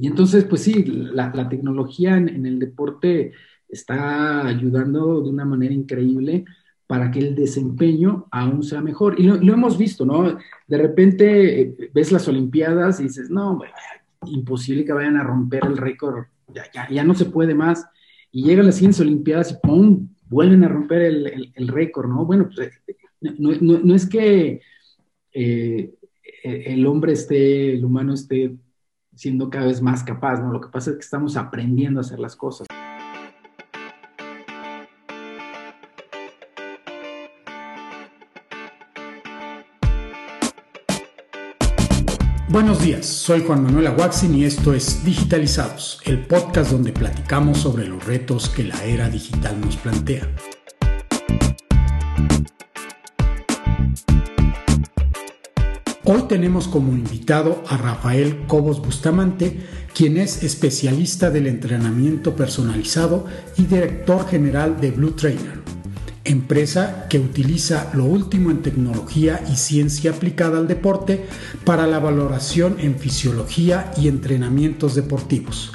Y entonces, pues sí, la, tecnología en, el deporte está ayudando de una manera increíble para que el desempeño aún sea mejor. Y lo, hemos visto, ¿no? De repente eh, ves las Olimpiadas y dices, no, imposible que vayan a romper el récord, ya, ya, no se puede más. Y llegan las siguientes Olimpiadas y ¡pum! vuelven a romper el, récord, ¿no? Bueno, pues eh, no, es que eh, el hombre esté, el humano esté siendo cada vez más capaz, ¿no? Lo que pasa es que estamos aprendiendo a hacer las cosas. Buenos días, soy Juan Manuel Aguaxin y esto es Digitalizados, el podcast donde platicamos sobre los retos que la era digital nos plantea. Hoy tenemos como invitado a Rafael Cobos Bustamante, quien es especialista del entrenamiento personalizado y director general de Blue Trainer, empresa que utiliza lo último en tecnología y ciencia aplicada al deporte para la valoración en fisiología y entrenamientos deportivos.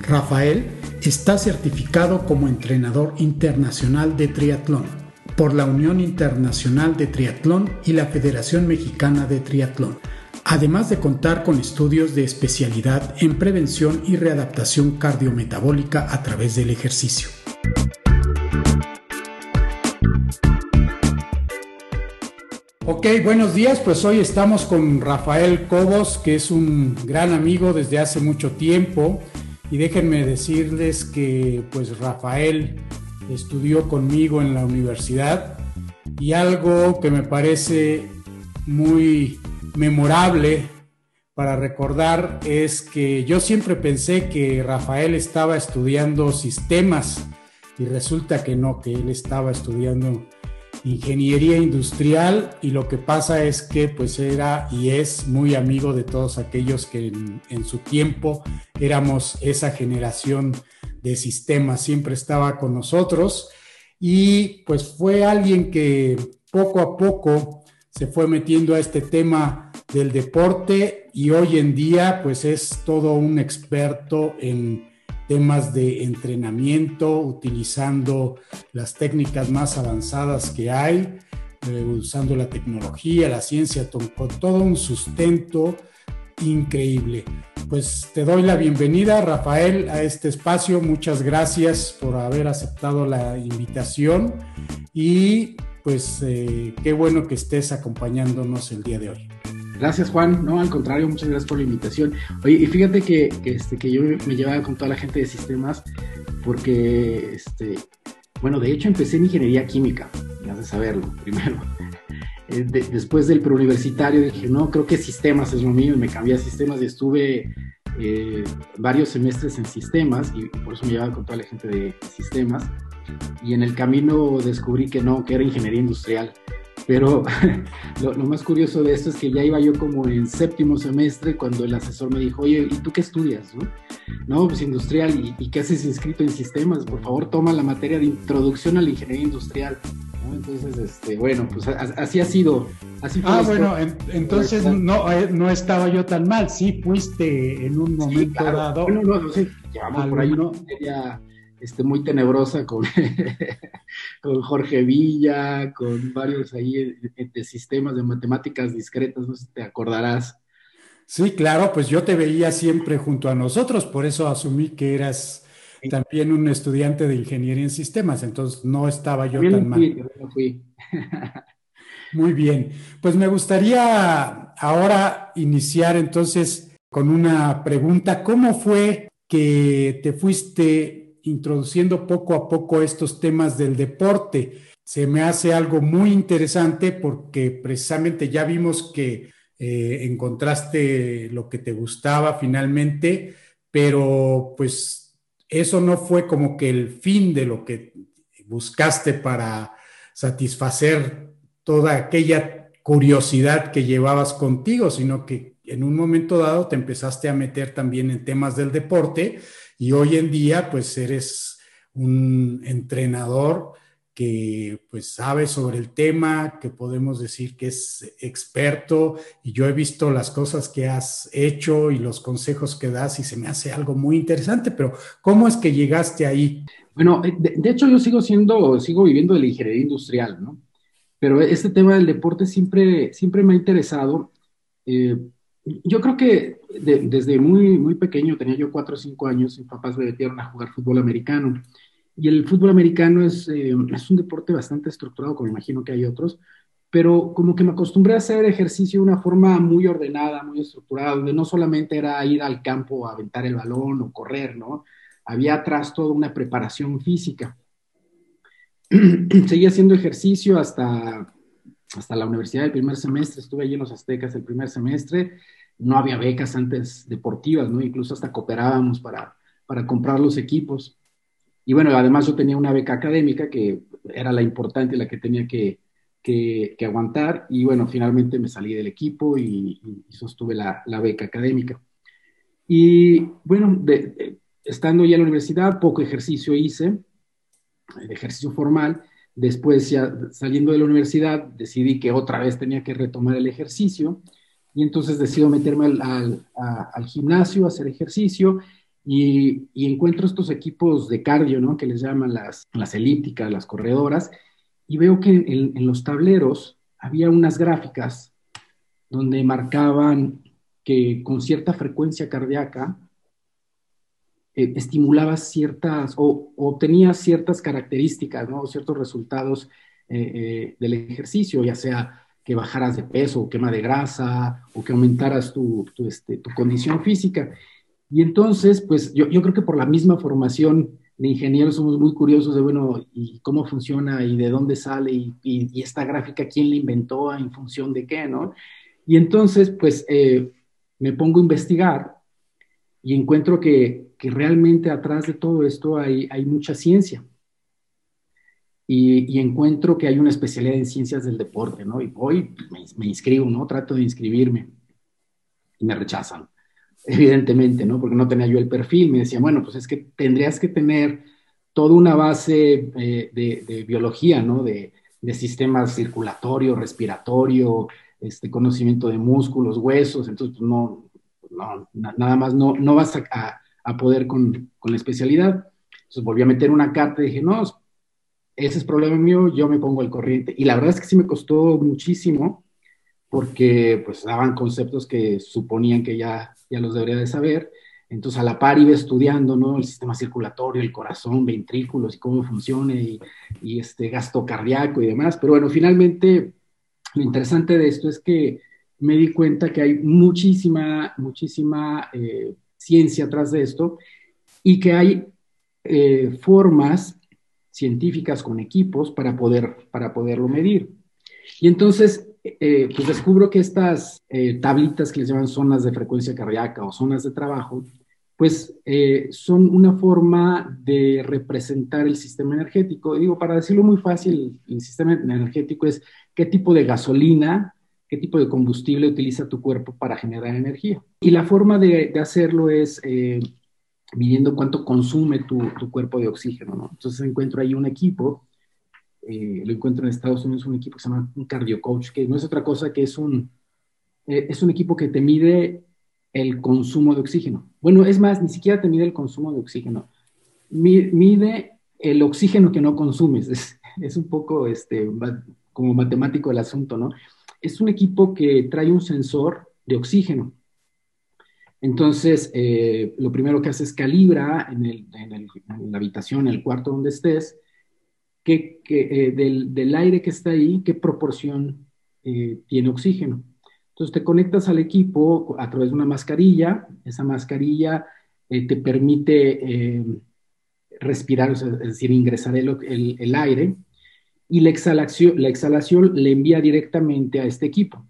Rafael está certificado como entrenador internacional de triatlón por la Unión Internacional de Triatlón y la Federación Mexicana de Triatlón, además de contar con estudios de especialidad en prevención y readaptación cardiometabólica a través del ejercicio. Ok, buenos días. Pues hoy estamos con Rafael Cobos, que es un gran amigo desde hace mucho tiempo. Y déjenme decirles que pues Rafael estudió conmigo en la universidad y algo que me parece muy memorable para recordar es que yo siempre pensé que Rafael estaba estudiando sistemas y resulta que no, que él estaba estudiando ingeniería industrial y lo que pasa es que pues era y es muy amigo de todos aquellos que en, su tiempo éramos esa generación de sistemas, siempre estaba con nosotros. Y pues fue alguien que poco a poco se fue metiendo a este tema del deporte y hoy en día pues es todo un experto en temas de entrenamiento, utilizando las técnicas más avanzadas que hay, eh, usando la tecnología, la ciencia, todo un sustento increíble. Pues te doy la bienvenida, Rafael, a este espacio. Muchas gracias por haber aceptado la invitación y pues eh, qué bueno que estés acompañándonos el día de hoy. Gracias, Juan. No, al contrario, muchas gracias por la invitación. Oye, y fíjate que, este, que yo me llevaba con toda la gente de sistemas porque, este, bueno, de hecho empecé en ingeniería química, ya de saberlo, primero. Eh, después del preuniversitario dije, no, creo que sistemas es lo mío y me cambié a sistemas y estuve eh, varios semestres en sistemas y, por eso me llevaba con toda la gente de sistemas. Y en el camino descubrí que no, que era ingeniería industrial. Pero lo, más curioso de esto es que ya iba yo como en séptimo semestre cuando el asesor me dijo, oye, ¿y tú qué estudias? No, no pues industrial, ¿y, ¿y qué haces inscrito en sistemas? Por favor, toma la materia de introducción a la ingeniería industrial. Entonces, este, bueno, pues así ha sido. Así ah, bueno, entonces no, eh, no estaba yo tan mal, sí fuiste en un momento dado. Bueno, no, sí, llevamos por ahí una este, muy tenebrosa con, con Jorge Villa, con varios ahí de sistemas de matemáticas discretas, no sé si te acordarás. Sí, claro, pues yo te veía siempre junto a nosotros, por eso asumí que eras también un estudiante de ingeniería en sistemas, entonces no estaba yo tan mal. Muy bien, pues me gustaría ahora iniciar entonces con una pregunta. ¿Cómo fue que te fuiste introduciendo poco a poco estos temas del deporte? Se me hace algo muy interesante porque precisamente ya vimos que eh, encontraste lo que te gustaba finalmente, pero pues eso no fue como que el fin de lo que buscaste para satisfacer toda aquella curiosidad que llevabas contigo, sino que en un momento dado te empezaste a meter también en temas del deporte y hoy en día pues eres un entrenador que pues sabe sobre el tema, que podemos decir que es experto y yo he visto las cosas que has hecho y los consejos que das y se me hace algo muy interesante, pero ¿cómo es que llegaste ahí? Bueno, eh, de, hecho yo sigo siendo, sigo viviendo de la ingeniería industrial, ¿no? Pero este tema del deporte siempre, siempre me ha interesado. Eh, yo creo que desde muy, muy pequeño, tenía yo cuatro o cinco años, mis papás me metieron a jugar fútbol americano. Y el fútbol americano es, eh, es un deporte bastante estructurado, como imagino que hay otros, pero como que me acostumbré a hacer ejercicio de una forma muy ordenada, muy estructurada, donde no solamente era ir al campo a aventar el balón o correr, ¿no? Había atrás toda una preparación física. Seguí haciendo ejercicio hasta, hasta la universidad del primer semestre, estuve allí en los Aztecas el primer semestre, no había becas antes deportivas, ¿no? Incluso hasta cooperábamos para, para comprar los equipos. Y bueno, además yo tenía una beca académica que era la importante, la que tenía que, que, aguantar. Y bueno, finalmente me salí del equipo y, sostuve la, la, beca académica. Y bueno, estando ya en la universidad, poco ejercicio hice, ejercicio formal. Después, ya saliendo de la universidad, decidí que otra vez tenía que retomar el ejercicio. Y entonces decido meterme al, al, al gimnasio, hacer ejercicio y, encuentro estos equipos de cardio, ¿no? Que les llaman las, las elípticas, las corredoras, y veo que en, los tableros había unas gráficas donde marcaban que con cierta frecuencia cardíaca eh, estimulaba ciertas o obtenía ciertas características, ¿no? Ciertos resultados eh, eh, del ejercicio, ya sea que bajaras de peso o quema de grasa o que aumentaras tu, tu, este, tu condición física. Y entonces, pues yo, yo creo que por la misma formación de ingenieros somos muy curiosos de, bueno, y cómo funciona y de dónde sale y, y, esta gráfica, quién la inventó, en función de qué, ¿no? Y entonces, pues eh, me pongo a investigar y encuentro que, que, realmente atrás de todo esto hay, hay mucha ciencia. Y, encuentro que hay una especialidad en ciencias del deporte, ¿no? Y voy, me inscribo, ¿no? Trato de inscribirme y me rechazan evidentemente, ¿no? Porque no tenía yo el perfil. Me decían, bueno, pues es que tendrías que tener toda una base eh, de, biología, ¿no? De, de, sistema circulatorio, respiratorio, este, conocimiento de músculos, huesos, entonces pues, no, no nada más no, no vas a, a, poder con, con, la especialidad. Entonces volví a meter una carta y dije, no, ese es problema mío, yo me pongo al corriente. Y la verdad es que sí me costó muchísimo porque pues daban conceptos que suponían que ya ya los debería de saber. Entonces, a la par iba estudiando, ¿no? El sistema circulatorio, el corazón, ventrículos y cómo funciona y, este gasto cardíaco y demás. Pero bueno, finalmente, lo interesante de esto es que me di cuenta que hay muchísima, muchísima eh, ciencia atrás de esto y que hay eh, formas científicas con equipos para, poder, para poderlo medir. Y entonces eh, pues descubro que estas eh, tablitas que les llaman zonas de frecuencia cardíaca o zonas de trabajo, pues eh, son una forma de representar el sistema energético. digo, para decirlo muy fácil, el sistema energético es qué tipo de gasolina, qué tipo de combustible utiliza tu cuerpo para generar energía. Y la forma de, hacerlo es midiendo cuánto consume tu, tu, cuerpo de oxígeno. ¿no? Entonces encuentro ahí un equipo eh, lo encuentro en Estados Unidos, un equipo que se llama un cardio coach, que no es otra cosa que es un, eh, es un equipo que te mide el consumo de oxígeno. Bueno, es más, ni siquiera te mide el consumo de oxígeno, mide el oxígeno que no consumes. Es, es un poco este, como matemático el asunto, ¿no? Es un equipo que trae un sensor de oxígeno. Entonces, eh, lo primero que hace es calibra en, en, el, en, la habitación, en el cuarto donde estés, eh, del, aire que está ahí, qué proporción eh, tiene oxígeno. Entonces te conectas al equipo a través de una mascarilla, esa mascarilla eh, te permite respirar, es decir, ingresar el, el, aire, y la exhalación, la exhalación le envía directamente a este equipo.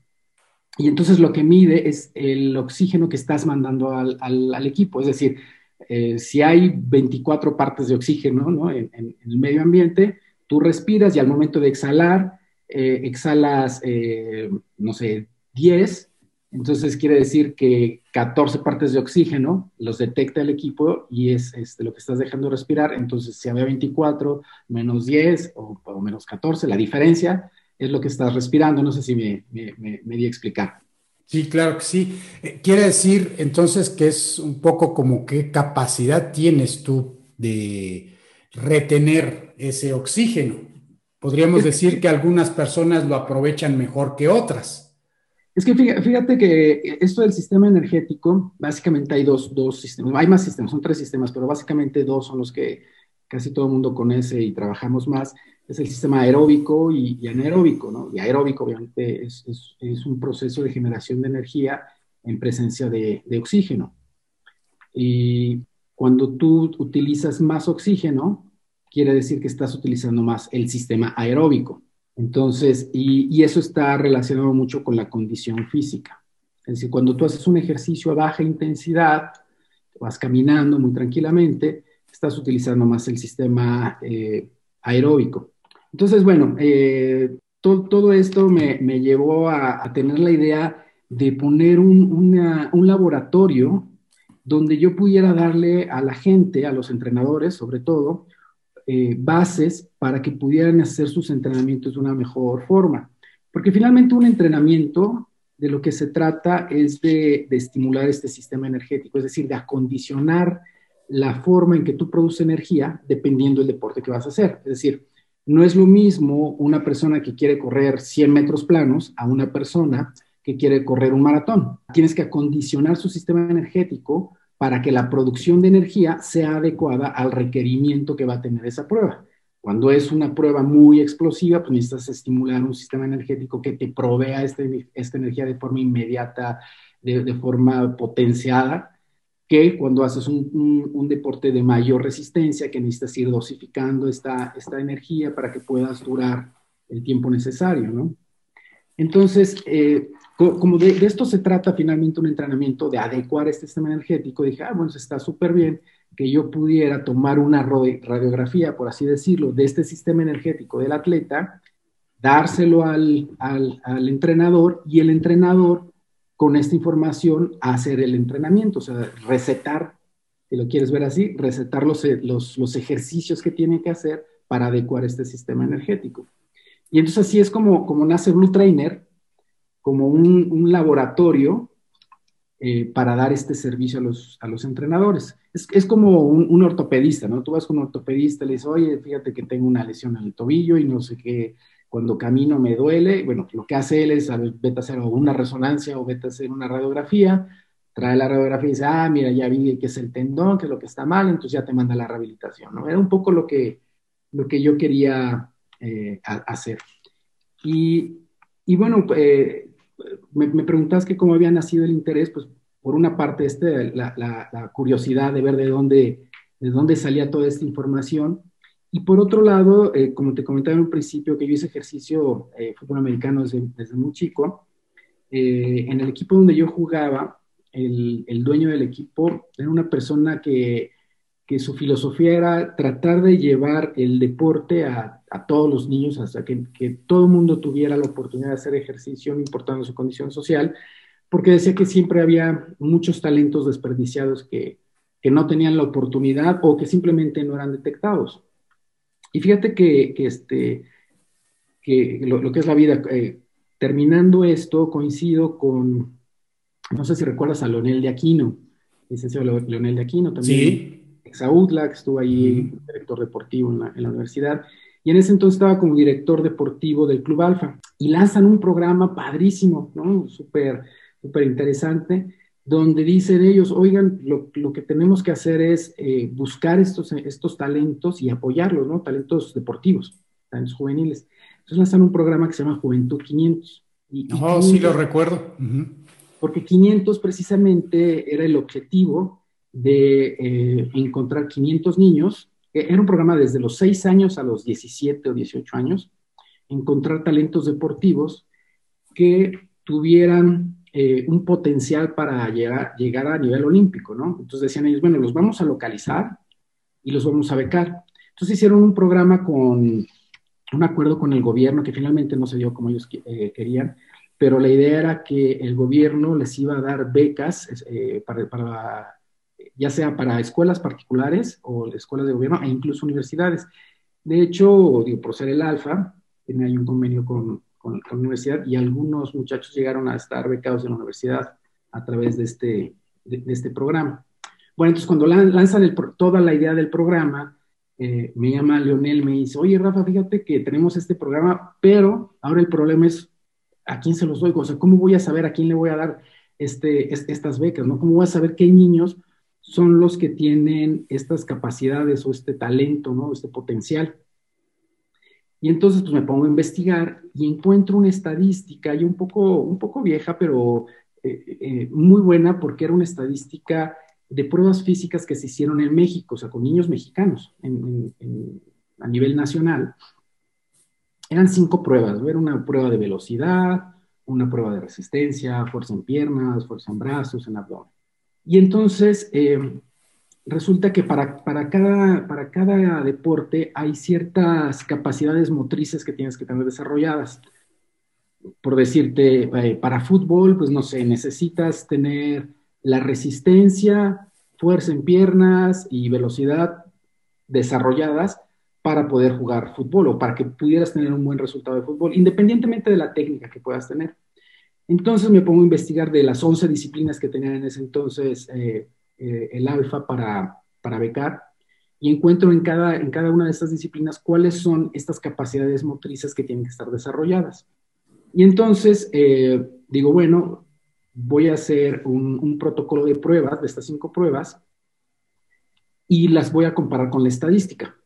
Y entonces lo que mide es el oxígeno que estás mandando al, al, equipo, es decir, si hay 24 partes de oxígeno ¿no? en, el medio ambiente, Tú respiras y al momento de exhalar, eh, exhalas, eh, no sé, 10 Entonces quiere decir que 14 partes de oxígeno los detecta el equipo y es este, lo que estás dejando respirar. Entonces si había 24, menos 10 o, menos 14, la diferencia es lo que estás respirando. No sé si me, me, di a explicar. Sí, claro que sí. Eh, quiere decir entonces que es un poco como qué capacidad tienes tú de retener ese oxígeno. Podríamos decir que algunas personas lo aprovechan mejor que otras. Es que fíjate que esto del sistema energético, básicamente hay dos, dos sistemas, hay más sistemas, son tres sistemas, pero básicamente dos son los que casi todo el mundo conoce y trabajamos más es el sistema aeróbico y, anaeróbico, ¿no? Y aeróbico, obviamente, es, es, un proceso de generación de energía en presencia de, de, oxígeno. Y cuando tú utilizas más oxígeno, quiere decir que estás utilizando más el sistema aeróbico. Entonces, y, eso está relacionado mucho con la condición física. Es decir, cuando tú haces un ejercicio a baja intensidad, vas caminando muy tranquilamente, estás utilizando más el sistema eh, aeróbico. Entonces, bueno, eh, todo esto me, llevó a, tener la idea de poner un, laboratorio donde yo pudiera darle a la gente, a los entrenadores sobre todo, eh, bases para que pudieran hacer sus entrenamientos de una mejor forma. Porque finalmente un entrenamiento de lo que se trata es de, de, estimular este sistema energético, es decir, de acondicionar la forma en que tú produces energía dependiendo del deporte que vas a hacer. Es decir, no es lo mismo una persona que quiere correr 100 metros planos a una persona que quiere correr un maratón. Tienes que acondicionar su sistema energético para que la producción de energía sea adecuada al requerimiento que va a tener esa prueba. Cuando es una prueba muy explosiva, pues necesitas estimular un sistema energético que te provea este, esta energía de forma inmediata, de forma potenciada, que cuando haces un, deporte de mayor resistencia, que necesitas ir dosificando esta, esta energía para que puedas durar el tiempo necesario, ¿no? Entonces, eh, como de, esto se trata finalmente un entrenamiento de adecuar este sistema energético, dije, ah, bueno, está súper bien que yo pudiera tomar una radiografía, por así decirlo, de este sistema energético del atleta, dárselo al, al, entrenador y el entrenador con esta información hacer el entrenamiento, o sea, recetar, si lo quieres ver así, recetar los, los, ejercicios que tiene que hacer para adecuar este sistema energético. Y entonces así es como, como nace Blue Trainer, como un, laboratorio eh, para dar este servicio a los, a los entrenadores. Es, es como un, ortopedista, ¿no? Tú vas con un ortopedista le dices, oye, fíjate que tengo una lesión en el tobillo y no sé qué, cuando camino me duele, bueno, lo que hace él es, a vete a hacer una resonancia o vete a hacer una radiografía, trae la radiografía y dice, ah, mira, ya vi que es el tendón, que es lo que está mal, entonces ya te manda la rehabilitación, ¿no? Era un poco lo que, lo que yo quería eh, hacer. Y, y bueno, eh, me, me, preguntas que cómo había nacido el interés, pues por una parte este, la, curiosidad de ver de dónde, de dónde salía toda esta información, y por otro lado, eh, como te comentaba en un principio, que yo hice ejercicio eh, fútbol americano desde, muy chico, eh, en el equipo donde yo jugaba, el, dueño del equipo era una persona que, que, su filosofía era tratar de llevar el deporte a, a todos los niños, hasta que, que, todo el mundo tuviera la oportunidad de hacer ejercicio, no importando su condición social, porque decía que siempre había muchos talentos desperdiciados que, que no tenían la oportunidad o que simplemente no eran detectados. Y fíjate que, este, que lo, que es la vida, eh, terminando esto, coincido con, no sé si recuerdas a Leonel de Aquino, licenciado Leonel de Aquino también. Sí. Exautla, que estuvo ahí, director deportivo en la, universidad. Y en ese entonces estaba como director deportivo del Club Alfa. Y lanzan un programa padrísimo, ¿no? Súper, súper interesante donde dicen ellos, oigan, lo, lo que tenemos que hacer es eh, buscar estos, estos talentos y apoyarlos, ¿no? Talentos deportivos, talentos juveniles. Entonces lanzan un programa que se llama Juventud 500. Y, oh, sí, lo recuerdo. Porque 500 precisamente era el objetivo de eh, encontrar 500 niños. Era un programa desde los 6 años a los 17 o 18 años, encontrar talentos deportivos que tuvieran eh, un potencial para llegar, llegar a nivel olímpico, ¿no? Entonces decían ellos, bueno, los vamos a localizar y los vamos a becar. Entonces hicieron un programa con un acuerdo con el gobierno que finalmente no se dio como ellos eh, querían, pero la idea era que el gobierno les iba a dar becas eh, para, ya sea para escuelas particulares o escuelas de gobierno e incluso universidades. De hecho, digo, por ser el alfa, tiene ahí un convenio con, con, la universidad y algunos muchachos llegaron a estar becados en la universidad a través de este, de, este programa. Bueno, entonces cuando lanzan toda la idea del programa, eh, me llama Leonel, me dice, oye Rafa, fíjate que tenemos este programa, pero ahora el problema es a quién se los doy, o sea, ¿cómo voy a saber a quién le voy a dar este, estas becas, ¿no? ¿Cómo voy a saber qué niños son los que tienen estas capacidades o este talento, ¿no? Este potencial. Y entonces pues me pongo a investigar y encuentro una estadística, y un poco, un poco vieja, pero eh, eh, muy buena porque era una estadística de pruebas físicas que se hicieron en México, o sea, con niños mexicanos a nivel nacional. Eran cinco pruebas, era una prueba de velocidad, una prueba de resistencia, fuerza en piernas, fuerza en brazos, en abdomen. Y entonces eh, resulta que para, para, cada, para cada deporte hay ciertas capacidades motrices que tienes que tener desarrolladas. Por decirte, eh, para fútbol, pues no sé, necesitas tener la resistencia, fuerza en piernas y velocidad desarrolladas para poder jugar fútbol o para que pudieras tener un buen resultado de fútbol, independientemente de la técnica que puedas tener. Entonces me pongo a investigar de las 11 disciplinas que tenían en ese entonces eh, eh, el alfa para, para becar y encuentro en cada, en cada una de estas disciplinas cuáles son estas capacidades motrices que tienen que estar desarrolladas. Y entonces eh, digo, bueno, voy a hacer un, un, protocolo de pruebas, de estas cinco pruebas, y las voy a comparar con la estadística.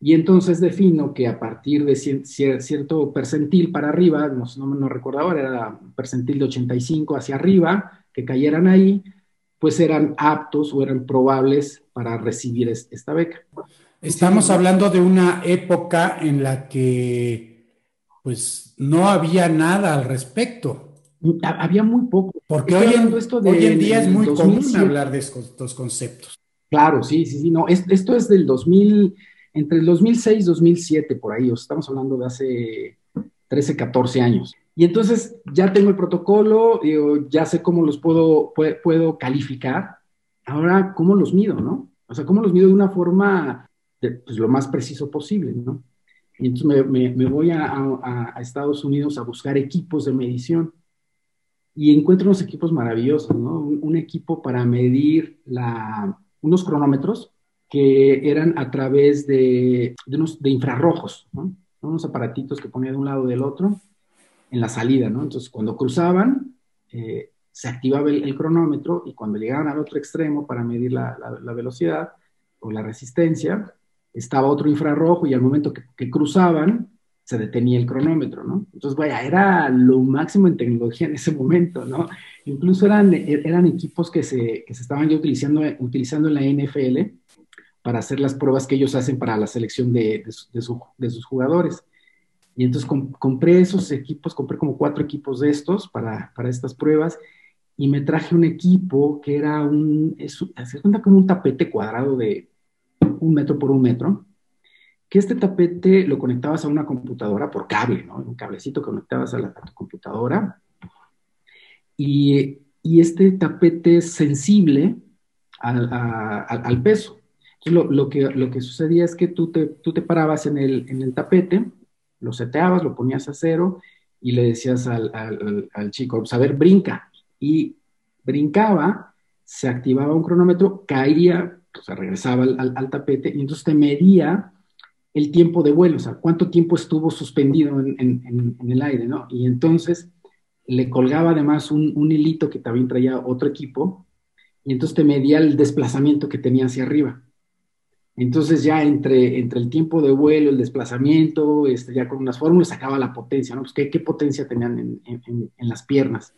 Y entonces defino que a partir de cierto percentil para arriba, no, no, no recuerdo ahora, era percentil de 85 hacia arriba, que cayeran ahí, pues eran aptos o eran probables para recibir esta beca. Estamos hablando de una época en la que pues no había nada al respecto. Había muy poco. Porque hoy en, esto de, hoy en, día es muy común hablar de estos conceptos. Claro, sí, sí, sí. No, esto es del 2000, entre el 2006 y 2007, por ahí. estamos hablando de hace 13, 14 años. Y entonces ya tengo el protocolo, ya sé cómo los puedo, puedo, calificar. Ahora, ¿cómo los mido, no? O sea, ¿cómo los mido de una forma pues, lo más preciso posible, no? Y entonces me, voy a, Estados Unidos a buscar equipos de medición y encuentro unos equipos maravillosos, ¿no? Un, equipo para medir la, unos cronómetros que eran a través de, de, unos, de infrarrojos, ¿no? Unos aparatitos que ponía de un lado del otro en la salida, ¿no? Entonces, cuando cruzaban, eh, se activaba el, cronómetro y cuando llegaban al otro extremo para medir la, velocidad o la resistencia, estaba otro infrarrojo y al momento que, cruzaban, se detenía el cronómetro, ¿no? Entonces, vaya, era lo máximo en tecnología en ese momento, ¿no? Incluso eran, eran equipos que se, que se estaban ya utilizando, utilizando en la NFL para hacer las pruebas que ellos hacen para la selección de, de sus jugadores. Y entonces compré esos equipos, compré como cuatro equipos de estos para, para estas pruebas y me traje un equipo que era un, se cuenta como un tapete cuadrado de un metro por un metro, que este tapete lo conectabas a una computadora por cable, ¿no? Un cablecito que conectabas a, la, tu computadora. Y, y, este tapete es sensible al, al peso. Lo, lo, que, lo que sucedía es que tú te, tú te parabas en el, en el tapete, lo seteabas, lo ponías a cero y le decías al, chico, pues a ver, brinca. Y brincaba, se activaba un cronómetro, caía, o sea, regresaba al, tapete y entonces te medía el tiempo de vuelo, o sea, cuánto tiempo estuvo suspendido en, el aire, ¿no? Y entonces le colgaba además un, un, hilito que también traía otro equipo y entonces te medía el desplazamiento que tenía hacia arriba. Entonces ya entre, entre el tiempo de vuelo, el desplazamiento, este, ya con unas fórmulas sacaba la potencia, ¿no? Pues qué, qué potencia tenían en, en, en, las piernas.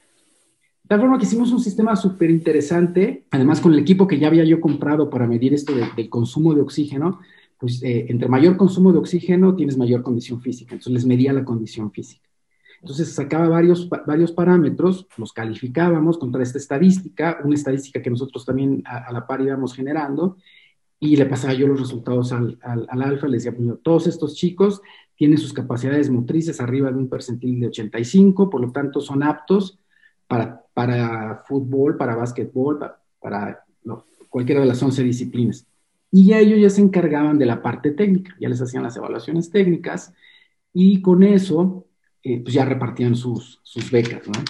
De tal forma que hicimos un sistema súper interesante, además con el equipo que ya había yo comprado para medir esto del consumo de oxígeno, pues eh, entre mayor consumo de oxígeno tienes mayor condición física, entonces les medía la condición física. Entonces sacaba varios, varios parámetros, los calificábamos contra esta estadística, una estadística que nosotros también a, a la par íbamos generando, y le pasaba yo los resultados al, al, alfa, le decía, pues, todos estos chicos tienen sus capacidades motrices arriba de un percentil de 85, por lo tanto son aptos para, para fútbol, para básquetbol, para, cualquiera de las 11 disciplinas. Y ya ellos ya se encargaban de la parte técnica, ya les hacían las evaluaciones técnicas y con eso eh, pues ya repartían sus, sus becas, ¿no?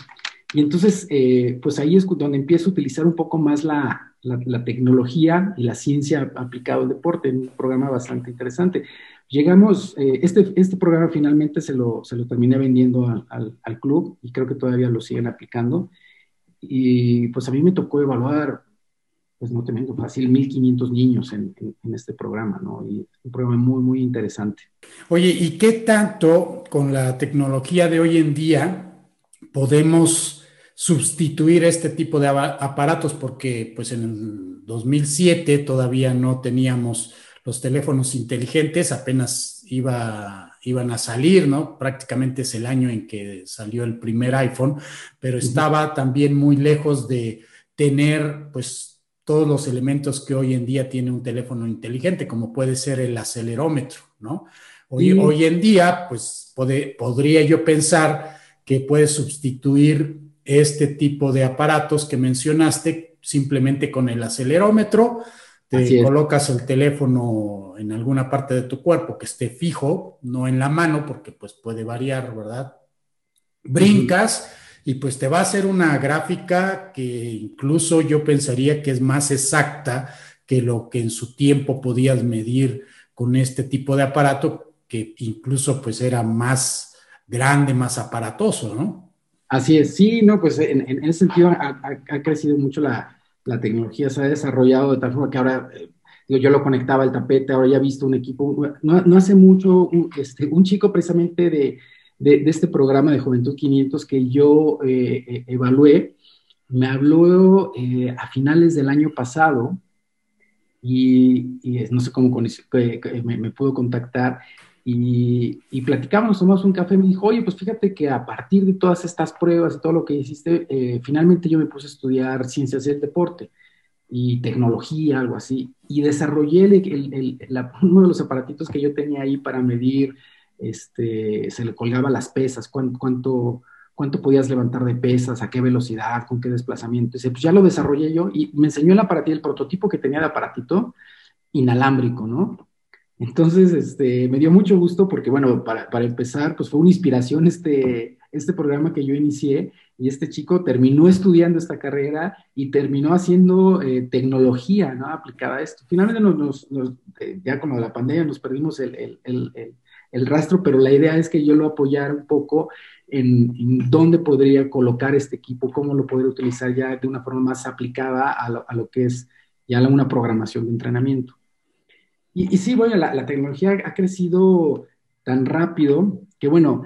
Y entonces, eh, pues ahí es donde empiezo a utilizar un poco más la, la, tecnología y la ciencia aplicada al deporte, un programa bastante interesante. Llegamos, eh, este, este programa finalmente se lo, se lo terminé vendiendo al, al, club y creo que todavía lo siguen aplicando. Y pues a mí me tocó evaluar, pues no te miento, fácil, 1.500 niños en, en, este programa, ¿no? Y un programa muy, muy interesante. Oye, ¿y qué tanto con la tecnología de hoy en día podemos sustituir este tipo de aparatos porque pues en el 2007 todavía no teníamos los teléfonos inteligentes, apenas iba, iban a salir, ¿no? Prácticamente es el año en que salió el primer iPhone, pero estaba también muy lejos de tener pues todos los elementos que hoy en día tiene un teléfono inteligente, como puede ser el acelerómetro, ¿no? Hoy, hoy en día, pues podría yo pensar que puede sustituir este tipo de aparatos que mencionaste simplemente con el acelerómetro. Te colocas el teléfono en alguna parte de tu cuerpo que esté fijo, no en la mano, porque pues puede variar, ¿verdad? Brincas y pues te va a hacer una gráfica que incluso yo pensaría que es más exacta que lo que en su tiempo podías medir con este tipo de aparato, que incluso pues era más grande, más aparatoso, ¿no? Así es, sí, no, pues en, ese sentido ha, crecido mucho la, tecnología, se ha desarrollado de tal forma que ahora eh, yo lo conectaba al tapete, ahora ya he visto un equipo, no, hace mucho, un, este, chico precisamente de, este programa de Juventud 500 que yo eh, eh, evalué, me habló a finales del año pasado y, no sé cómo con me, me, pudo contactar y, platicamos, tomamos un café, me dijo, oye, pues fíjate que a partir de todas estas pruebas y todo lo que hiciste, eh, finalmente yo me puse a estudiar ciencias del deporte y tecnología, algo así, y desarrollé el, uno de los aparatitos que yo tenía ahí para medir, este, se le colgaba las pesas, cuánto, cuánto, cuánto podías levantar de pesas, a qué velocidad, con qué desplazamiento. Y pues ya lo desarrollé yo y me enseñó el aparatito, el prototipo que tenía de aparatito inalámbrico, ¿no? Entonces, este, me dio mucho gusto porque, bueno, para, para, empezar, pues fue una inspiración este, este programa que yo inicié y este chico terminó estudiando esta carrera y terminó haciendo eh, tecnología, ¿no? Aplicada a esto. Finalmente, nos, nos, eh, ya con la pandemia nos perdimos el, el, el, el, rastro, pero la idea es que yo lo apoyara un poco en, en, dónde podría colocar este equipo, cómo lo podría utilizar ya de una forma más aplicada a lo, a lo que es ya una programación de entrenamiento. Y, sí, bueno, la, tecnología ha crecido tan rápido que, bueno,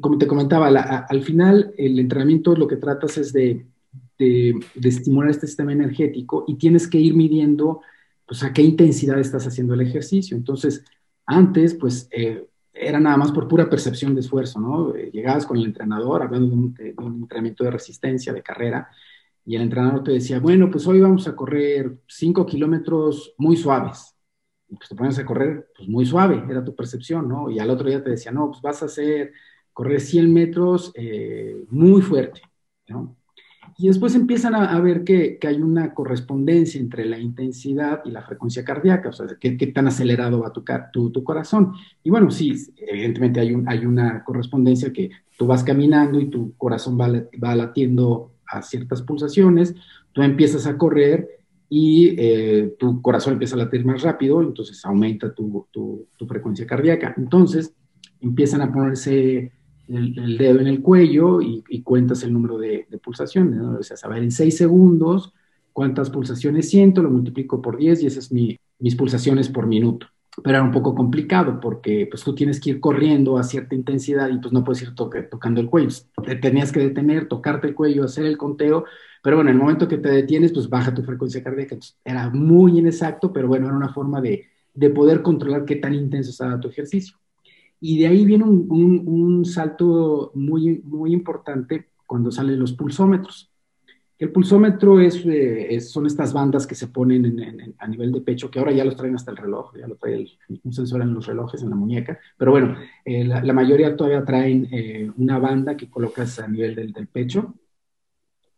como te comentaba, al final el entrenamiento lo que tratas es de, estimular este sistema energético y tienes que ir midiendo pues a qué intensidad estás haciendo el ejercicio. Entonces, antes, pues, eh, era nada más por pura percepción de esfuerzo, ¿no? Eh, llegabas con el entrenador hablando de un, entrenamiento de resistencia, de carrera, y el entrenador te decía, bueno, pues hoy vamos a correr 5 kilómetros muy suaves pues te pones a correr pues muy suave, era tu percepción, ¿no? Y al otro día te decía, no, pues vas a hacer, correr 100 metros eh, muy fuerte, ¿no? Y después empiezan a, ver que, que, hay una correspondencia entre la intensidad y la frecuencia cardíaca, o sea, qué, tan acelerado va tu, tu, tu, corazón. Y bueno, sí, evidentemente hay, un, hay una correspondencia que tú vas caminando y tu corazón va, va latiendo a ciertas pulsaciones, tú empiezas a correr y eh, tu corazón empieza a latir más rápido, entonces aumenta tu, tu, frecuencia cardíaca. Entonces empiezan a ponerse el, dedo en el cuello y, cuentas el número de, pulsaciones, ¿no? O sea, saber en 6 segundos cuántas pulsaciones siento, lo multiplico por 10 y esas es mi, mis pulsaciones por minuto. Pero era un poco complicado porque pues tú tienes que ir corriendo a cierta intensidad y pues no puedes ir tocando el cuello. Te tenías que detener, tocarte el cuello, hacer el conteo pero bueno, en el momento que te detienes, pues baja tu frecuencia cardíaca. era muy inexacto, pero bueno, era una forma de, de poder controlar qué tan intenso estaba tu ejercicio. Y de ahí viene un, un, salto muy, muy importante cuando salen los pulsómetros. El pulsómetro es, son estas bandas que se ponen a nivel de pecho, que ahora ya los traen hasta el reloj, ya lo trae un sensor en los relojes, en la muñeca, pero bueno, eh, la, mayoría todavía traen eh, una banda que colocas a nivel del, pecho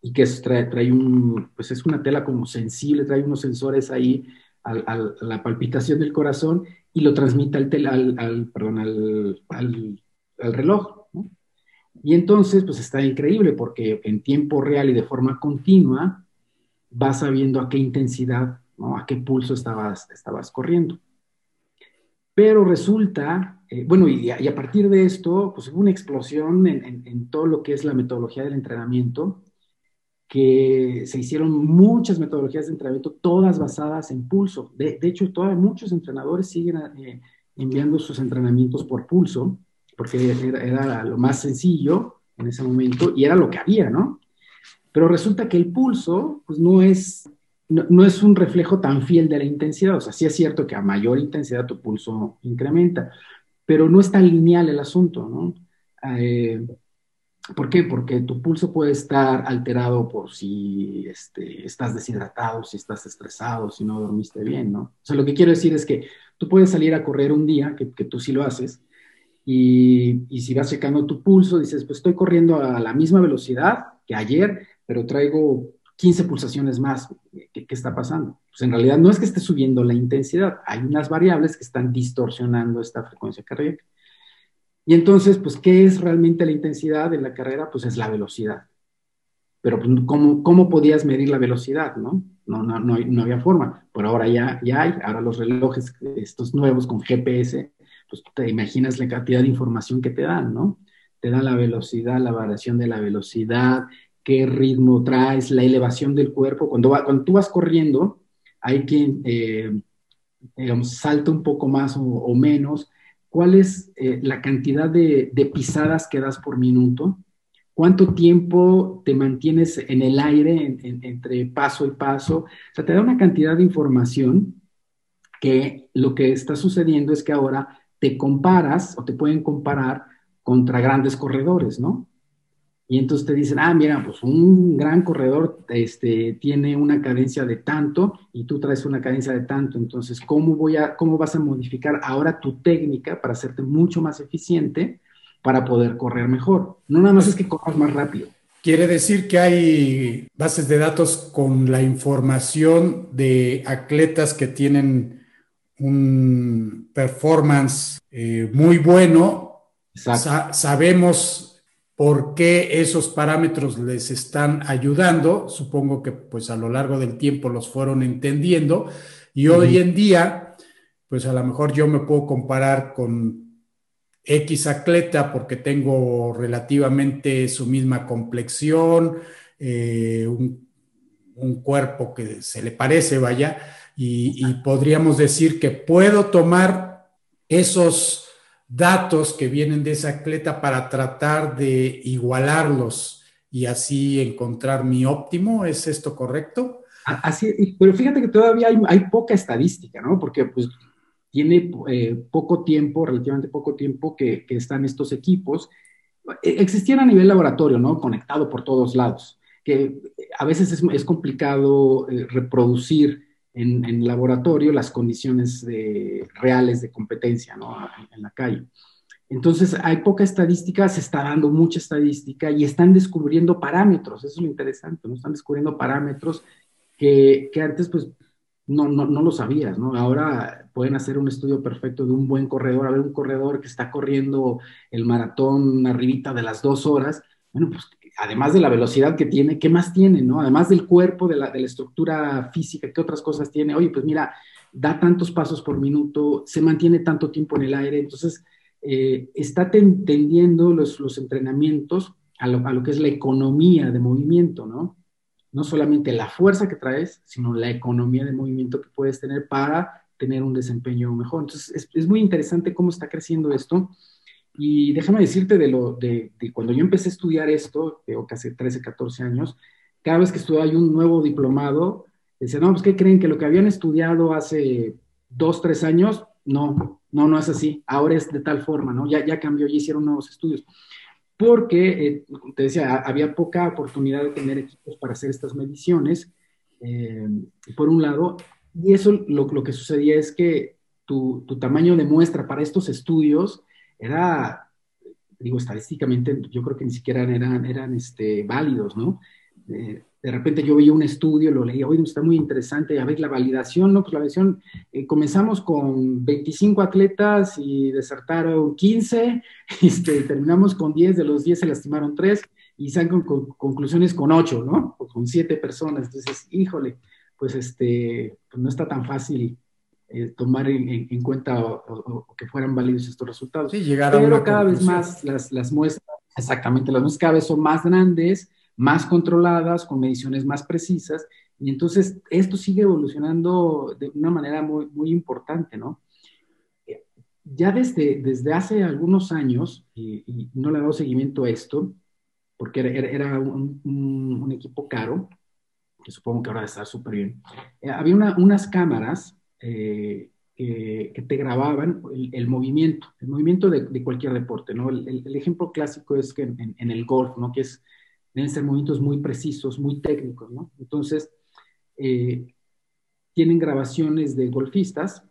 y que trae, un, pues es una tela como sensible, trae unos sensores ahí a la palpitación del corazón y lo transmite al, al, al, perdón, al, al reloj. Y entonces, pues está increíble porque en tiempo real y de forma continua vas sabiendo a qué intensidad, ¿no? a qué pulso estabas, estabas corriendo. Pero resulta, eh, bueno, y, a partir de esto, pues hubo una explosión en, todo lo que es la metodología del entrenamiento, que se hicieron muchas metodologías de entrenamiento, todas basadas en pulso. De, hecho, todavía muchos entrenadores siguen eh, enviando sus entrenamientos por pulso porque era, lo más sencillo en ese momento y era lo que había, ¿no? Pero resulta que el pulso, pues no es, no, es un reflejo tan fiel de la intensidad, o sea, sí es cierto que a mayor intensidad tu pulso incrementa, pero no es tan lineal el asunto, ¿no? Eh, ¿Por qué? Porque tu pulso puede estar alterado por si este, estás deshidratado, si estás estresado, si no dormiste bien, ¿no? O sea, lo que quiero decir es que tú puedes salir a correr un día, que, tú sí lo haces, y, si vas checando tu pulso, dices, pues estoy corriendo a la misma velocidad que ayer, pero traigo 15 pulsaciones más. ¿Qué, está pasando? Pues en realidad no es que esté subiendo la intensidad, hay unas variables que están distorsionando esta frecuencia cardíaca. Y entonces, pues, ¿qué es realmente la intensidad de la carrera? Pues es la velocidad. Pero, pues, ¿cómo, ¿cómo podías medir la velocidad? ¿no? No, no, no, había forma. Pero ahora ya, ya hay, ahora los relojes, estos nuevos con GPS, pues te imaginas la cantidad de información que te dan, ¿no? Te dan la velocidad, la variación de la velocidad, qué ritmo traes, la elevación del cuerpo. Cuando, va, cuando tú vas corriendo, hay quien, eh, salta un poco más o, menos. ¿Cuál es eh, la cantidad de, pisadas que das por minuto? ¿Cuánto tiempo te mantienes en el aire entre paso y paso? O sea, te da una cantidad de información que lo que está sucediendo es que ahora te comparas o te pueden comparar contra grandes corredores, ¿no? Y entonces te dicen, ah, mira, pues un gran corredor este, tiene una cadencia de tanto y tú traes una cadencia de tanto. Entonces, ¿cómo, voy a, ¿cómo vas a modificar ahora tu técnica para hacerte mucho más eficiente para poder correr mejor? No nada más es que corras más rápido. Quiere decir que hay bases de datos con la información de atletas que tienen un performance eh, muy bueno. sabemos por qué esos parámetros les están ayudando. Supongo que pues a lo largo del tiempo los fueron entendiendo. Y hoy en día, pues a lo mejor yo me puedo comparar con X atleta porque tengo relativamente su misma complexión, eh, un, un, cuerpo que se le parece, vaya, y, podríamos decir que puedo tomar esos datos que vienen de esa atleta para tratar de igualarlos y así encontrar mi óptimo. ¿Es esto correcto? Así, pero fíjate que todavía hay, poca estadística, ¿no? Porque pues tiene eh, poco tiempo, relativamente poco tiempo que, están estos equipos. E, existían a nivel laboratorio, ¿no? Conectado por todos lados, que a veces es, complicado eh, reproducir en, laboratorio las condiciones reales de competencia ¿no? en, la calle. Entonces, hay poca estadística, se está dando mucha estadística y están descubriendo parámetros, eso es lo interesante, ¿no? Están descubriendo parámetros que, que antes, pues, no, no, no, lo sabías, ¿no? Ahora pueden hacer un estudio perfecto de un buen corredor, a ver un corredor que está corriendo el maratón arribita de las dos horas, bueno, pues además de la velocidad que tiene, ¿qué más tiene, no? Además del cuerpo, de la, estructura física, ¿qué otras cosas tiene? Oye, pues mira, da tantos pasos por minuto, se mantiene tanto tiempo en el aire, entonces eh, está tendiendo los, entrenamientos a lo, que es la economía de movimiento, ¿no? No solamente la fuerza que traes, sino la economía de movimiento que puedes tener para tener un desempeño mejor. Entonces, es, es muy interesante cómo está creciendo esto. Y déjame decirte de, lo, de, cuando yo empecé a estudiar esto, tengo casi 13, 14 años, cada vez que estudiaba un nuevo diplomado, decían, no, pues ¿qué creen? Que lo que habían estudiado hace dos, tres años, no, no, no es así. Ahora es de tal forma, ¿no? Ya, ya cambió, ya hicieron nuevos estudios. porque, eh, te decía, había poca oportunidad de tener equipos para hacer estas mediciones, eh, por un lado, y eso lo, lo que sucedía es que tu, tu, tamaño de muestra para estos estudios era, digo, estadísticamente, yo creo que ni siquiera eran, eran este, válidos, ¿no? Eh, de repente yo veía un estudio, lo leía, oye, está muy interesante, a ver, la validación, ¿no? Pues la validación, eh, comenzamos con 25 atletas y desertaron 15, este, terminamos con 10, de los 10 se lastimaron 3 y sacan con, conclusiones con 8, ¿no? O con 7 personas, entonces, híjole, pues este, pues no está tan fácil eh, tomar en, en cuenta o, o, que fueran válidos estos resultados. Sí, llegar a Pero cada vez más las, las muestras, exactamente, las muestras cada vez son más grandes, más controladas, con mediciones más precisas, y entonces esto sigue evolucionando de una manera muy, muy importante, ¿no? Ya desde, desde hace algunos años, y, y no le he dado seguimiento a esto, porque era, era un, un, un, equipo caro, que supongo que ahora está súper bien, eh, había una, unas cámaras eh, que, que, te grababan el, el, movimiento, el movimiento de, de cualquier deporte, ¿no? El, el, ejemplo clásico es que en, en el golf, ¿no? Que es deben ser movimientos muy precisos, muy técnicos, ¿no? Entonces, eh, tienen grabaciones de golfistas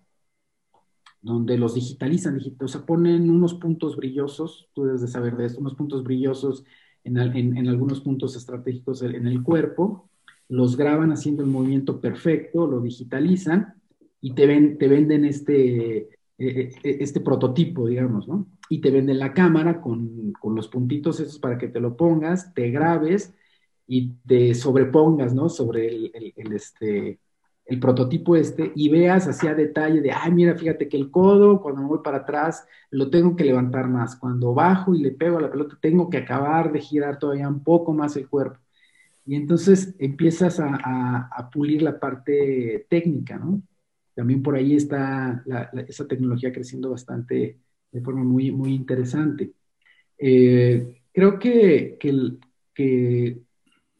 donde los digitalizan, o sea, ponen unos puntos brillosos, tú debes de saber de esto, unos puntos brillosos en, en, en algunos puntos estratégicos en el cuerpo, los graban haciendo el movimiento perfecto, lo digitalizan y te, ven, te venden este, este prototipo, digamos, ¿no? Y te venden la cámara con, con, los puntitos esos para que te lo pongas, te grabes y te sobrepongas, ¿no? Sobre el, el, el este, el prototipo este y veas hacia detalle de, ay, mira, fíjate que el codo, cuando me voy para atrás, lo tengo que levantar más. Cuando bajo y le pego a la pelota, tengo que acabar de girar todavía un poco más el cuerpo. Y entonces empiezas a, a, a pulir la parte técnica, ¿no? También por ahí está la, esa tecnología creciendo bastante de forma muy, muy interesante. Eh, creo que, que,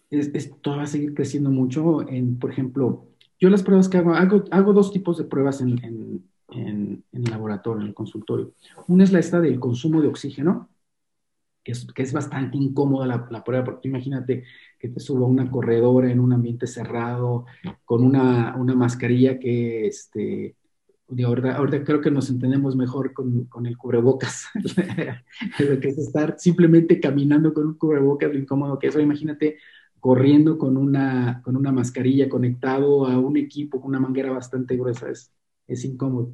es, esto va a seguir creciendo mucho en, por ejemplo, yo las pruebas que hago, hago, hago dos tipos de pruebas en, en, en, en, el laboratorio, en el consultorio. Una es la esta del consumo de oxígeno, que es, bastante incómoda la, prueba, porque imagínate que te suba una corredora en un ambiente cerrado, con una, una mascarilla que, este, ahorita, creo que nos entendemos mejor con, con el cubrebocas, lo que es estar simplemente caminando con un cubrebocas, lo incómodo que es, o imagínate corriendo con una, con una mascarilla conectado a un equipo con una manguera bastante gruesa, es, es incómodo.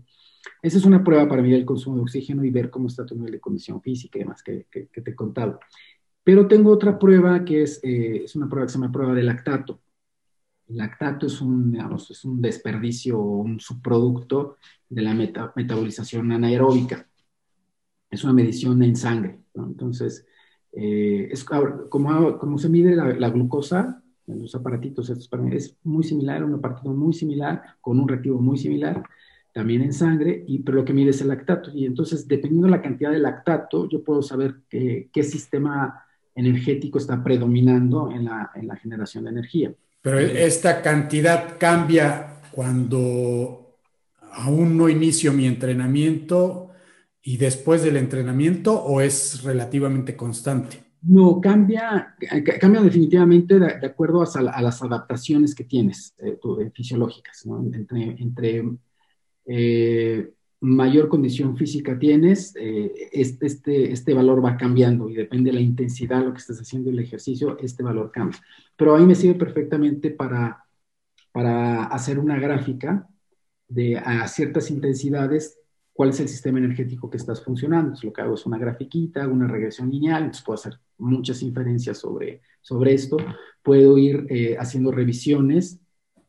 Esa es una prueba para medir el consumo de oxígeno y ver cómo está tu nivel de condición física y demás que, te he contado. Pero tengo otra prueba que es, eh, es una prueba que se llama prueba de lactato. El lactato es un, es un desperdicio o un subproducto de la meta, metabolización anaeróbica. Es una medición en sangre. Entonces, eh, es como, como se mide la, glucosa en los aparatitos es muy similar, un aparatito muy similar, con un reactivo muy similar, también en sangre, y, pero lo que mide es el lactato. Y entonces, dependiendo de la cantidad de lactato, yo puedo saber qué, qué sistema energético está predominando en la, en la generación de energía. Pero esta cantidad cambia cuando aún no inicio mi entrenamiento y después del entrenamiento o es relativamente constante? No, cambia, cambia definitivamente de, de acuerdo a, a, las adaptaciones que tienes eh, fisiológicas, ¿no? Entre, entre eh, mayor condición física tienes, eh, este, este valor va cambiando y depende de la intensidad, lo que estés haciendo el ejercicio, este valor cambia. Pero a mí me sirve perfectamente para, para hacer una gráfica de a ciertas intensidades cuál es el sistema energético que estás funcionando. Entonces, lo que hago es una grafiquita, una regresión lineal, entonces puedo hacer muchas inferencias sobre, sobre esto. Puedo ir eh, haciendo revisiones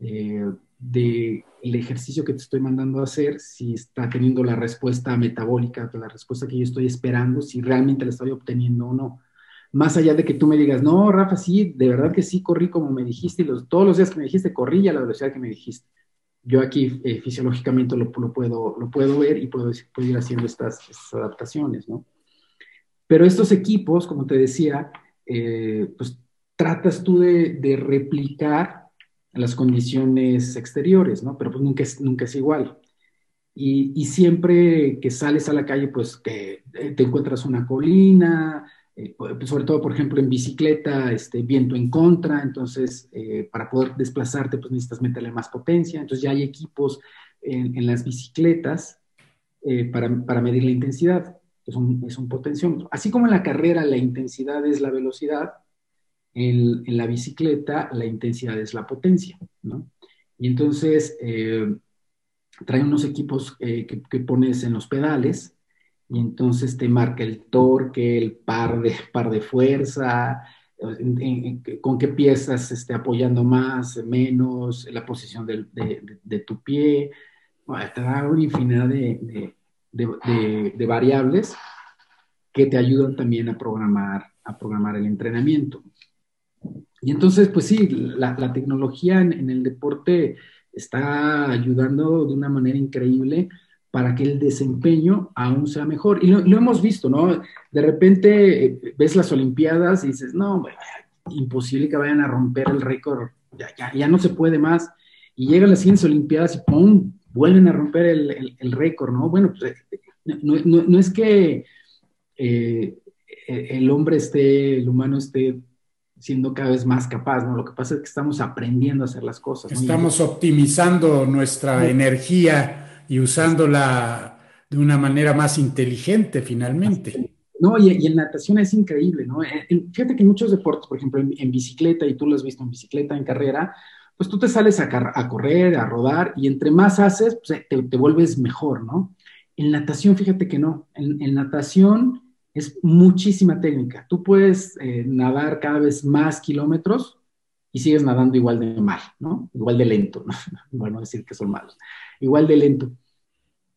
eh, del ejercicio que te estoy mandando a hacer, si está teniendo la respuesta metabólica, la respuesta que yo estoy esperando, si realmente la estoy obteniendo o no. Más allá de que tú me digas, no, Rafa, sí, de verdad que sí corrí como me dijiste, y los, todos los días que me dijiste corrí a la velocidad que me dijiste yo aquí eh, fisiológicamente lo, puedo, lo puedo ver y puedo, puedo ir haciendo estas, adaptaciones, ¿no? Pero estos equipos, como te decía, eh, pues tratas tú de, de, replicar las condiciones exteriores, ¿no? Pero pues nunca es, nunca es igual. Y, y, siempre que sales a la calle, pues que te encuentras una colina, eh, pues, sobre todo, por ejemplo, en bicicleta, este, viento en contra, entonces eh, para poder desplazarte, pues necesitas meterle más potencia, entonces ya hay equipos en, las bicicletas eh, para, medir la intensidad, es un, es un potenciómetro. Así como en la carrera la intensidad es la velocidad, en, la bicicleta la intensidad es la potencia, ¿no? Y entonces trae unos equipos que, que pones en los pedales, y entonces te marca el torque, el par de, par de fuerza, con qué piezas esté apoyando más, menos, la posición de, de, tu pie. te da una infinidad de, de, variables que te ayudan también a programar, a programar el entrenamiento. Y entonces, pues sí, la, tecnología en, el deporte está ayudando de una manera increíble para que el desempeño aún sea mejor. Y lo, hemos visto, ¿no? De repente eh, ves las Olimpiadas y dices, no, imposible que vayan a romper el récord, ya, ya, no se puede más. Y llegan las siguientes Olimpiadas y ¡pum! vuelven a romper el, récord, ¿no? Bueno, pues no, no, no es que eh, el hombre esté, el humano esté siendo cada vez más capaz, ¿no? Lo que pasa es que estamos aprendiendo a hacer las cosas. Estamos optimizando nuestra energía y usándola de una manera más inteligente finalmente. No, y, en natación es increíble, ¿no? fíjate que en muchos deportes, por ejemplo, en, bicicleta, y tú lo has visto en bicicleta, en carrera, pues tú te sales a, a correr, a rodar, y entre más haces, pues te, te, vuelves mejor, ¿no? En natación, fíjate que no. En, natación es muchísima técnica. Tú puedes eh, nadar cada vez más kilómetros y sigues nadando igual de mal, ¿no? Igual de lento, ¿no? Bueno, decir que son malos igual de lento,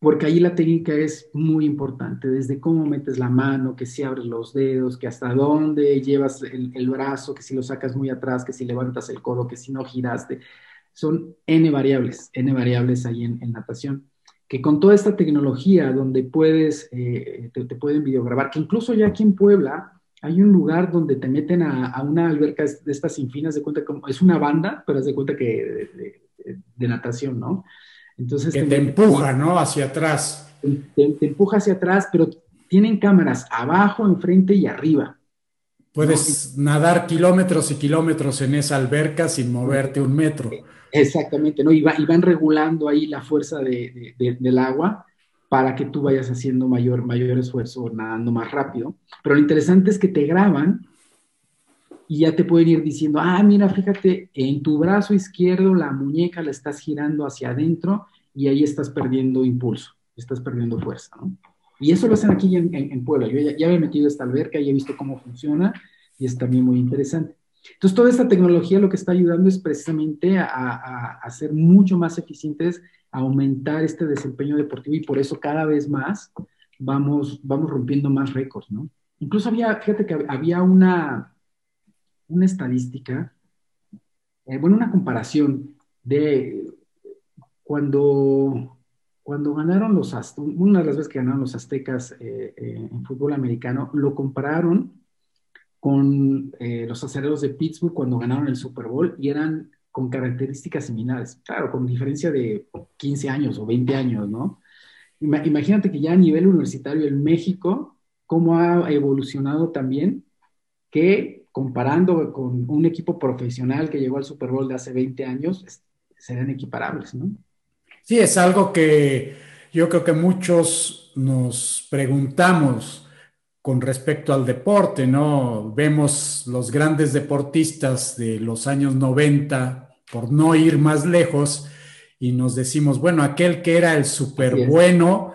porque ahí la técnica es muy importante, desde cómo metes la mano, que si abres los dedos, que hasta dónde llevas el, brazo, que si lo sacas muy atrás, que si levantas el codo, que si no giraste. Son N variables, N variables ahí en, natación que con toda esta tecnología donde puedes, eh, te, pueden videograbar, que incluso ya aquí en Puebla hay un lugar donde te meten a, una alberca de estas sin finas, de cuenta como, es una banda, pero haz de cuenta que de natación, ¿no? Entonces que te, empuja, ¿no? Hacia atrás. Te, empuja hacia atrás, pero tienen cámaras abajo, enfrente y arriba. Puedes nadar kilómetros y kilómetros en esa alberca sin moverte un metro. Exactamente, ¿no? Y, van regulando ahí la fuerza del agua para que tú vayas haciendo mayor, mayor esfuerzo, nadando más rápido. Pero lo interesante es que te graban y ya te pueden ir diciendo, ah, mira, fíjate, en tu brazo izquierdo la muñeca la estás girando hacia adentro y ahí estás perdiendo impulso, estás perdiendo fuerza, ¿no? Y eso lo hacen aquí en, en, Puebla. Yo ya, ya, he metido esta alberca y he visto cómo funciona y es también muy interesante. Entonces, toda esta tecnología lo que está ayudando es precisamente a, a, a ser mucho más eficientes, a aumentar este desempeño deportivo y por eso cada vez más vamos, vamos rompiendo más récords, ¿no? Incluso había, fíjate que había una, una estadística, eh, bueno, una comparación de cuando, cuando ganaron los aztecas, una de las veces que ganaron los aztecas eh, eh, en fútbol americano, lo compararon con los acereros de Pittsburgh cuando ganaron el Super Bowl y eran con características similares, claro, con diferencia de 15 años o 20 años, ¿no? Imagínate que ya a nivel universitario en México, cómo ha evolucionado también, que comparando con un equipo profesional que llegó al Super Bowl de hace 20 años, serán equiparables, ¿no? Sí, es algo que yo creo que muchos nos preguntamos con respecto al deporte, ¿no? Vemos los grandes deportistas de los años 90, por no ir más lejos, y nos decimos, bueno, aquel que era el súper bueno,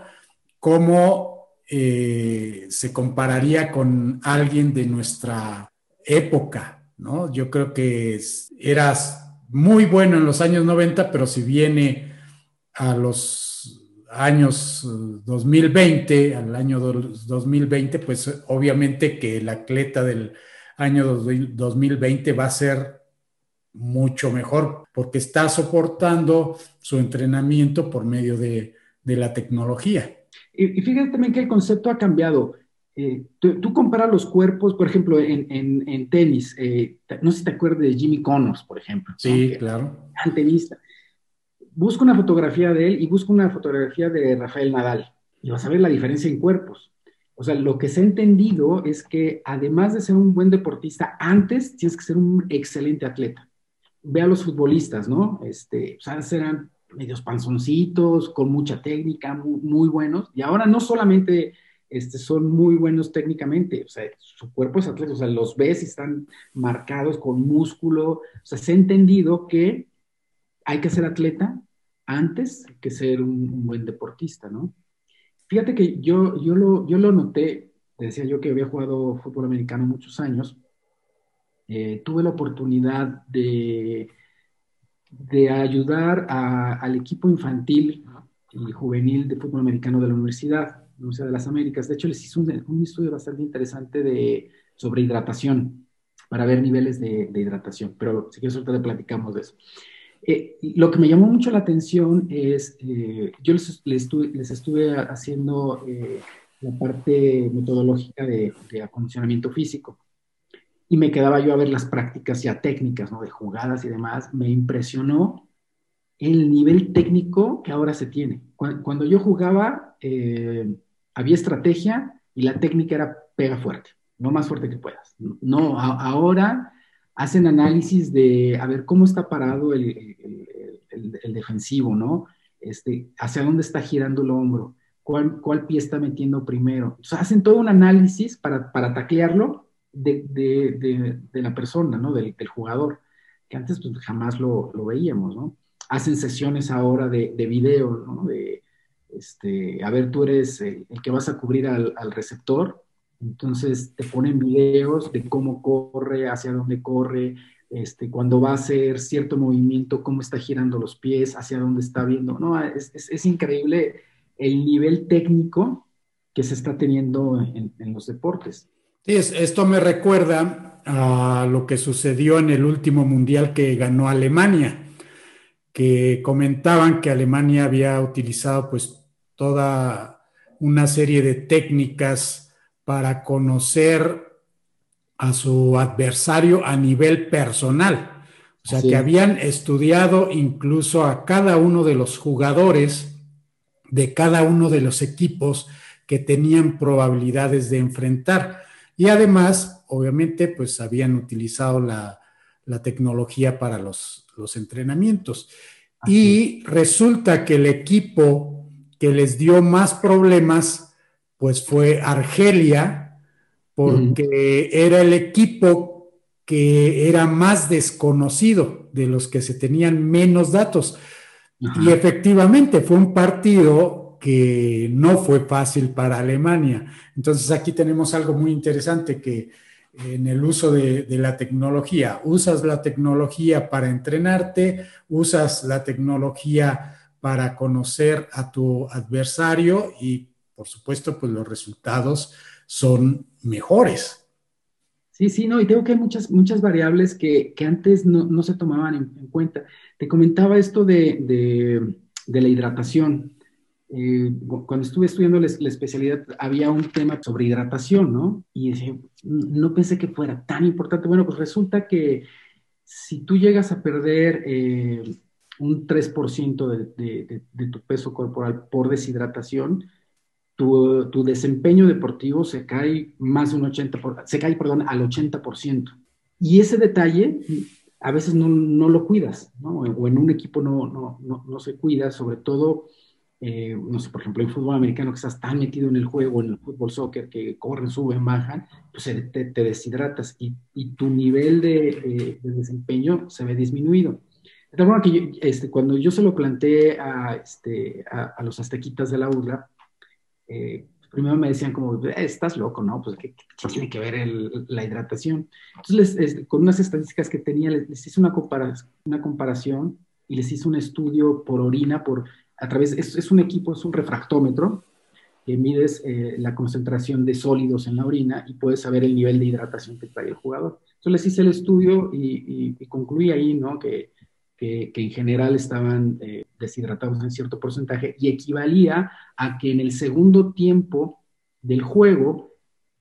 ¿cómo eh, se compararía con alguien de nuestra época, ¿no? Yo creo que eras muy bueno en los años 90, pero si viene a los años 2020, al año 2020, pues obviamente que el atleta del año 2020 va a ser mucho mejor porque está soportando su entrenamiento por medio de, la tecnología. Y, y, fíjate también que el concepto ha cambiado. Eh, tú, comparas los cuerpos, por ejemplo, en, tenis, eh, no sé si te acuerdas de Jimmy Connors, por ejemplo. Sí, claro. tenista. Busca una fotografía de él y busca una fotografía de Rafael Nadal y vas a ver la diferencia en cuerpos. O sea, lo que se ha entendido es que además de ser un buen deportista, antes tienes que ser un excelente atleta. Ve a los futbolistas, ¿no? Este, o sea, eran medios panzoncitos, con mucha técnica, muy, buenos, y ahora no solamente este, son muy buenos técnicamente, o sea, su cuerpo es atleta, o sea, los ves y están marcados con músculo, o sea, se ha entendido que hay que ser atleta antes que ser un, buen deportista, ¿no? Fíjate que yo, yo, lo, yo lo noté, decía yo que había jugado fútbol americano muchos años, eh, tuve la oportunidad de, de ayudar al equipo infantil y juvenil de fútbol americano de la universidad, Universidad de las Américas. De hecho, les hice un, estudio bastante interesante de, sobre hidratación, para ver niveles de, hidratación, pero si quieres ahorita le platicamos de eso. Eh, lo que me llamó mucho la atención es, eh, yo les, estuve, haciendo eh, la parte metodológica de, acondicionamiento físico y me quedaba yo a ver las prácticas ya técnicas, ¿no? De jugadas y demás. Me impresionó el nivel técnico que ahora se tiene. Cuando, yo jugaba, había estrategia y la técnica era pega fuerte, no más fuerte que puedas. No, ahora hacen análisis de, a ver, cómo está parado el, defensivo, ¿no? Este, hacia dónde está girando el hombro, cuál, pie está metiendo primero. O sea, hacen todo un análisis para, para taclearlo de, la persona, ¿no? Del, jugador, que antes pues, jamás lo, veíamos, ¿no? Hacen sesiones ahora de, video, ¿no? De, este, a ver, tú eres el, que vas a cubrir al receptor, entonces te ponen videos de cómo corre, hacia dónde corre, este, cuando va a hacer cierto movimiento, cómo está girando los pies, hacia dónde está viendo. No, es, increíble el nivel técnico que se está teniendo en, los deportes. Esto me recuerda a lo que sucedió en el último mundial que ganó Alemania, que comentaban que Alemania había utilizado pues toda una serie de técnicas para conocer a su adversario a nivel personal. O sea, que habían estudiado incluso a cada uno de los jugadores de cada uno de los equipos que tenían probabilidades de enfrentar. Y además, obviamente, pues habían utilizado la, tecnología para los, los entrenamientos. Y resulta que el equipo que les dio más problemas pues fue Argelia, porque era el equipo que era más desconocido de los que se tenían menos datos. Y efectivamente fue un partido que no fue fácil para Alemania. Entonces aquí tenemos algo muy interesante que en el uso de, de, la tecnología, usas la tecnología para entrenarte, usas la tecnología para conocer a tu adversario y por supuesto, pues los resultados son mejores. Sí, sí, no, y tengo que hay muchas, muchas variables que, antes no, se tomaban en, cuenta. Te comentaba esto de, la hidratación. Eh, cuando estuve estudiando la, especialidad, había un tema sobre hidratación, ¿no? Y no pensé que fuera tan importante. Bueno, pues resulta que si tú llegas a perder eh, un 3% de, tu peso corporal por deshidratación, tu, desempeño deportivo se cae más de un 80%, se cae, perdón, al 80%. Y ese detalle a veces no, no lo cuidas, ¿no? O en un equipo no, no, no, se cuida, sobre todo, eh, no sé, por ejemplo, en fútbol americano que estás tan metido en el juego, en el fútbol soccer, que corren, suben, bajan, pues te, te deshidratas y, y, tu nivel de, de, desempeño se ve disminuido. De forma que este, cuando yo se lo planteé a, este, a, a los aztequitas de la URLA, eh, primero me decían como, eh, estás loco, ¿no? Pues, ¿qué, tiene que ver la hidratación? Entonces, con unas estadísticas que tenía, les, hice una, una comparación y les hice un estudio por orina, por, a través, es, un equipo, es un refractómetro, que mides eh, la concentración de sólidos en la orina y puedes saber el nivel de hidratación que trae el jugador. Entonces les hice el estudio y, y concluí ahí, ¿no? Que que, en general estaban eh, deshidratados en cierto porcentaje y equivalía a que en el segundo tiempo del juego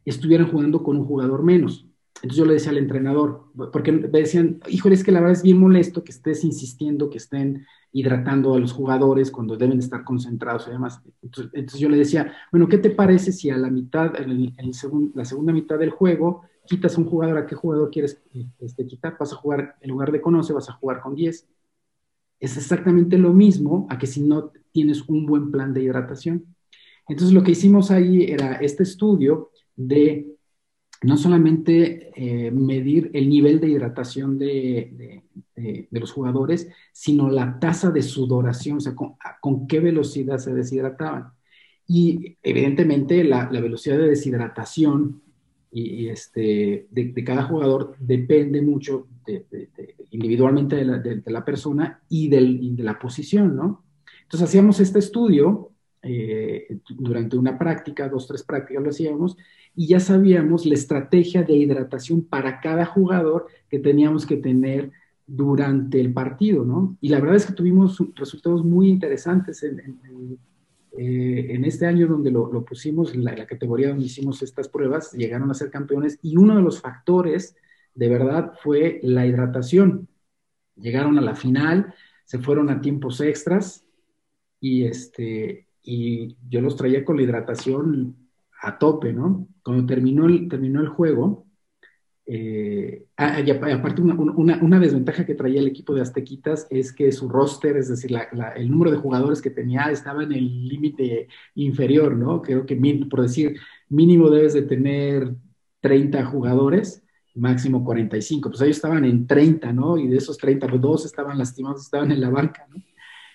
estuvieran jugando con un jugador menos. Entonces yo le decía al entrenador, porque me decían, híjole, es que la verdad es bien molesto que estés insistiendo que estén hidratando a los jugadores cuando deben estar concentrados y demás. Entonces, yo le decía, bueno, ¿qué te parece si a la mitad, en, la segunda mitad del juego, quitas un jugador, ¿a qué jugador quieres este, quitar? Vas a jugar, en lugar de conoce, vas a jugar con 10. Es exactamente lo mismo a que si no tienes un buen plan de hidratación. Entonces lo que hicimos ahí era este estudio de no solamente eh, medir el nivel de hidratación de, los jugadores, sino la tasa de sudoración, o sea, con, qué velocidad se deshidrataban. Y evidentemente la, velocidad de deshidratación y, este, de, cada jugador depende mucho individualmente de la, persona y, de la posición, ¿no? Entonces hacíamos este estudio eh, durante una práctica, dos, tres prácticas lo hacíamos, y ya sabíamos la estrategia de hidratación para cada jugador que teníamos que tener durante el partido, ¿no? Y la verdad es que tuvimos resultados muy interesantes en, eh, este año donde lo, pusimos, en la, categoría donde hicimos estas pruebas, llegaron a ser campeones y uno de los factores de verdad fue la hidratación. Llegaron a la final, se fueron a tiempos extras y, este, y yo los traía con la hidratación a tope, ¿no? Cuando terminó el, terminó el juego, eh, ah, aparte una, desventaja que traía el equipo de Aztequitas es que su roster, es decir, el número de jugadores que tenía estaba en el límite inferior, ¿no? Creo que, por decir, mínimo debes de tener 30 jugadores, máximo 45, pues ellos estaban en 30, ¿no? Y de esos 30, pues dos estaban lastimados, estaban en la banca, ¿no?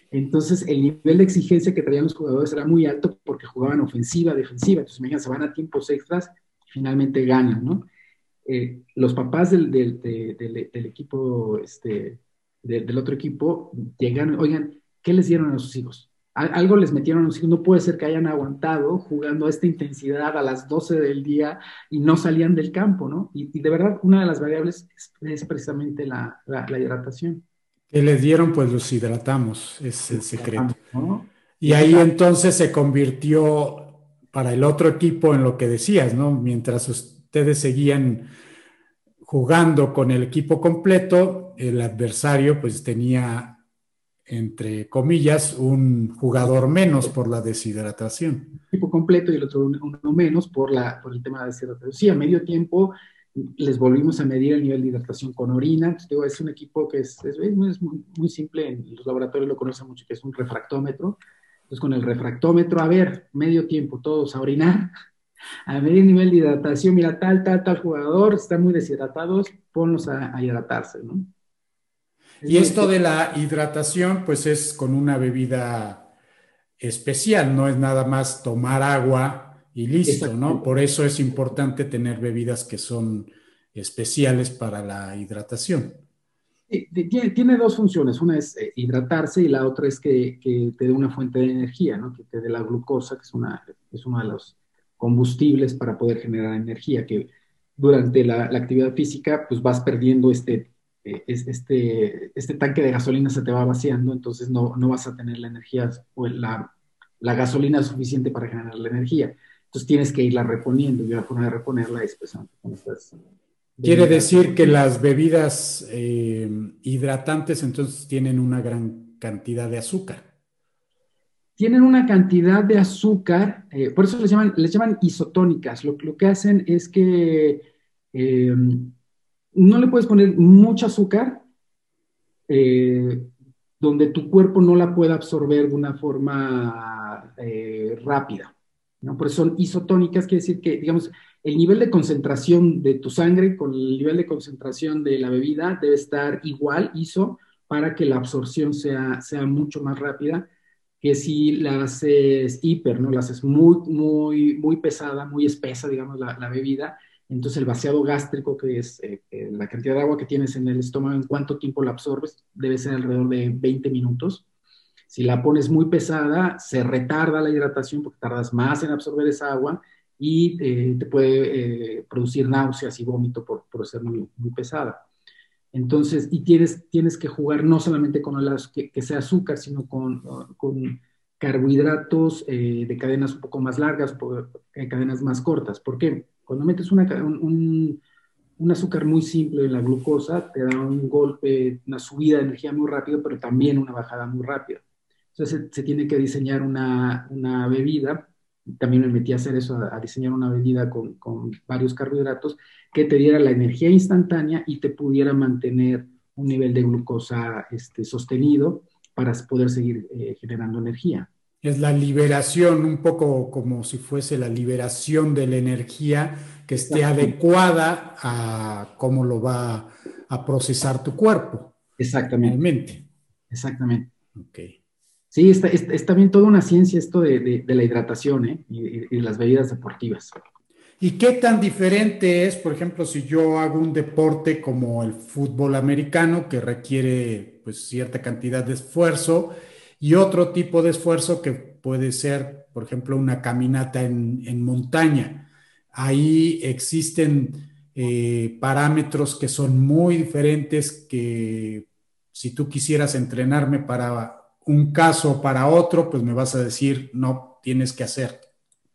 Entonces, el nivel de exigencia que traían los jugadores era muy alto porque jugaban ofensiva, defensiva. Entonces, imagínense, se van a tiempos extras y finalmente ganan, ¿no? Eh, los papás del, equipo, este, del otro equipo, llegan, oigan, ¿qué les dieron a sus hijos? Algo les metieron. No puede ser que hayan aguantado jugando a esta intensidad a las 12 del día y no salían del campo, ¿no? Y, de verdad, una de las variables es, precisamente la hidratación. Que les dieron, pues los hidratamos, es el secreto. Y ahí entonces se convirtió para el otro equipo en lo que decías, ¿no? Mientras ustedes seguían jugando con el equipo completo, el adversario pues tenía, entre comillas, un jugador menos por la deshidratación. Equipo completo y el otro uno menos por, la, por el tema de deshidratación. Sí, a medio tiempo les volvimos a medir el nivel de hidratación con orina. es un equipo que es, es, muy, simple, en los laboratorios lo conocen mucho, que es un refractómetro. Entonces, con el refractómetro, a ver, medio tiempo, todos a orinar, a medir el nivel de hidratación, mira, tal, tal, tal jugador, están muy deshidratados, ponlos a, hidratarse, ¿no? Y esto de la hidratación, pues es con una bebida especial, no es nada más tomar agua y listo, ¿no? Por eso es importante tener bebidas que son especiales para la hidratación. Tiene, dos funciones, una es eh, hidratarse y la otra es que, te dé una fuente de energía, ¿no? que te dé la glucosa, que es, una, es uno de los combustibles para poder generar energía, que durante la, actividad física pues vas perdiendo este, este, este tanque de gasolina se te va vaciando, entonces no, no vas a tener la energía o la, la gasolina suficiente para generar la energía. Entonces tienes que irla reponiendo y la forma de reponerla es pues, con estas Quiere decir que las bebidas eh, hidratantes entonces tienen una gran cantidad de azúcar. Tienen una cantidad de azúcar, eh, por eso les llaman, les llaman isotónicas. Lo, lo que hacen es que eh, no le puedes poner mucho azúcar donde tu cuerpo no la pueda absorber de una forma rápida. ¿no? Por eso son isotónicas, quiere decir que, digamos, el nivel de concentración de tu sangre con el nivel de concentración de la bebida debe estar igual, iso, para que la absorción sea, sea mucho más rápida que si la haces hiper, ¿no? La haces muy, muy, muy pesada, muy espesa, digamos, la, bebida. Entonces el vaciado gástrico, que es eh, eh, la cantidad de agua que tienes en el estómago, en cuánto tiempo la absorbes, debe ser alrededor de 20 minutos. Si la pones muy pesada, se retarda la hidratación porque tardas más en absorber esa agua y eh, te puede producir náuseas y vómito por, ser muy, muy, pesada. Entonces, y tienes, tienes que jugar no solamente con el que, que sea azúcar, sino con, con carbohidratos eh, de cadenas un poco más largas, cadenas más cortas. ¿Por qué? Cuando metes una, un, azúcar muy simple en la glucosa te da un golpe, una subida de energía muy rápido, pero también una bajada muy rápida. Entonces se, tiene que diseñar una, bebida, también me metí a hacer eso, a, diseñar una bebida con, con, varios carbohidratos que te diera la energía instantánea y te pudiera mantener un nivel de glucosa este, sostenido para poder seguir eh, generando energía. Es la liberación, un poco como si fuese la liberación de la energía que esté adecuada a cómo lo va a procesar tu cuerpo. Exactamente. Exactamente. Ok. Sí, está, también toda una ciencia esto de, la hidratación ¿eh? y, las bebidas deportivas. ¿Y qué tan diferente es, por ejemplo, si yo hago un deporte como el fútbol americano que requiere pues cierta cantidad de esfuerzo y otro tipo de esfuerzo que puede ser, por ejemplo, una caminata en, en montaña? Ahí existen eh, parámetros que son muy diferentes que si tú quisieras entrenarme para un caso o para otro, pues me vas a decir, no, tienes que hacer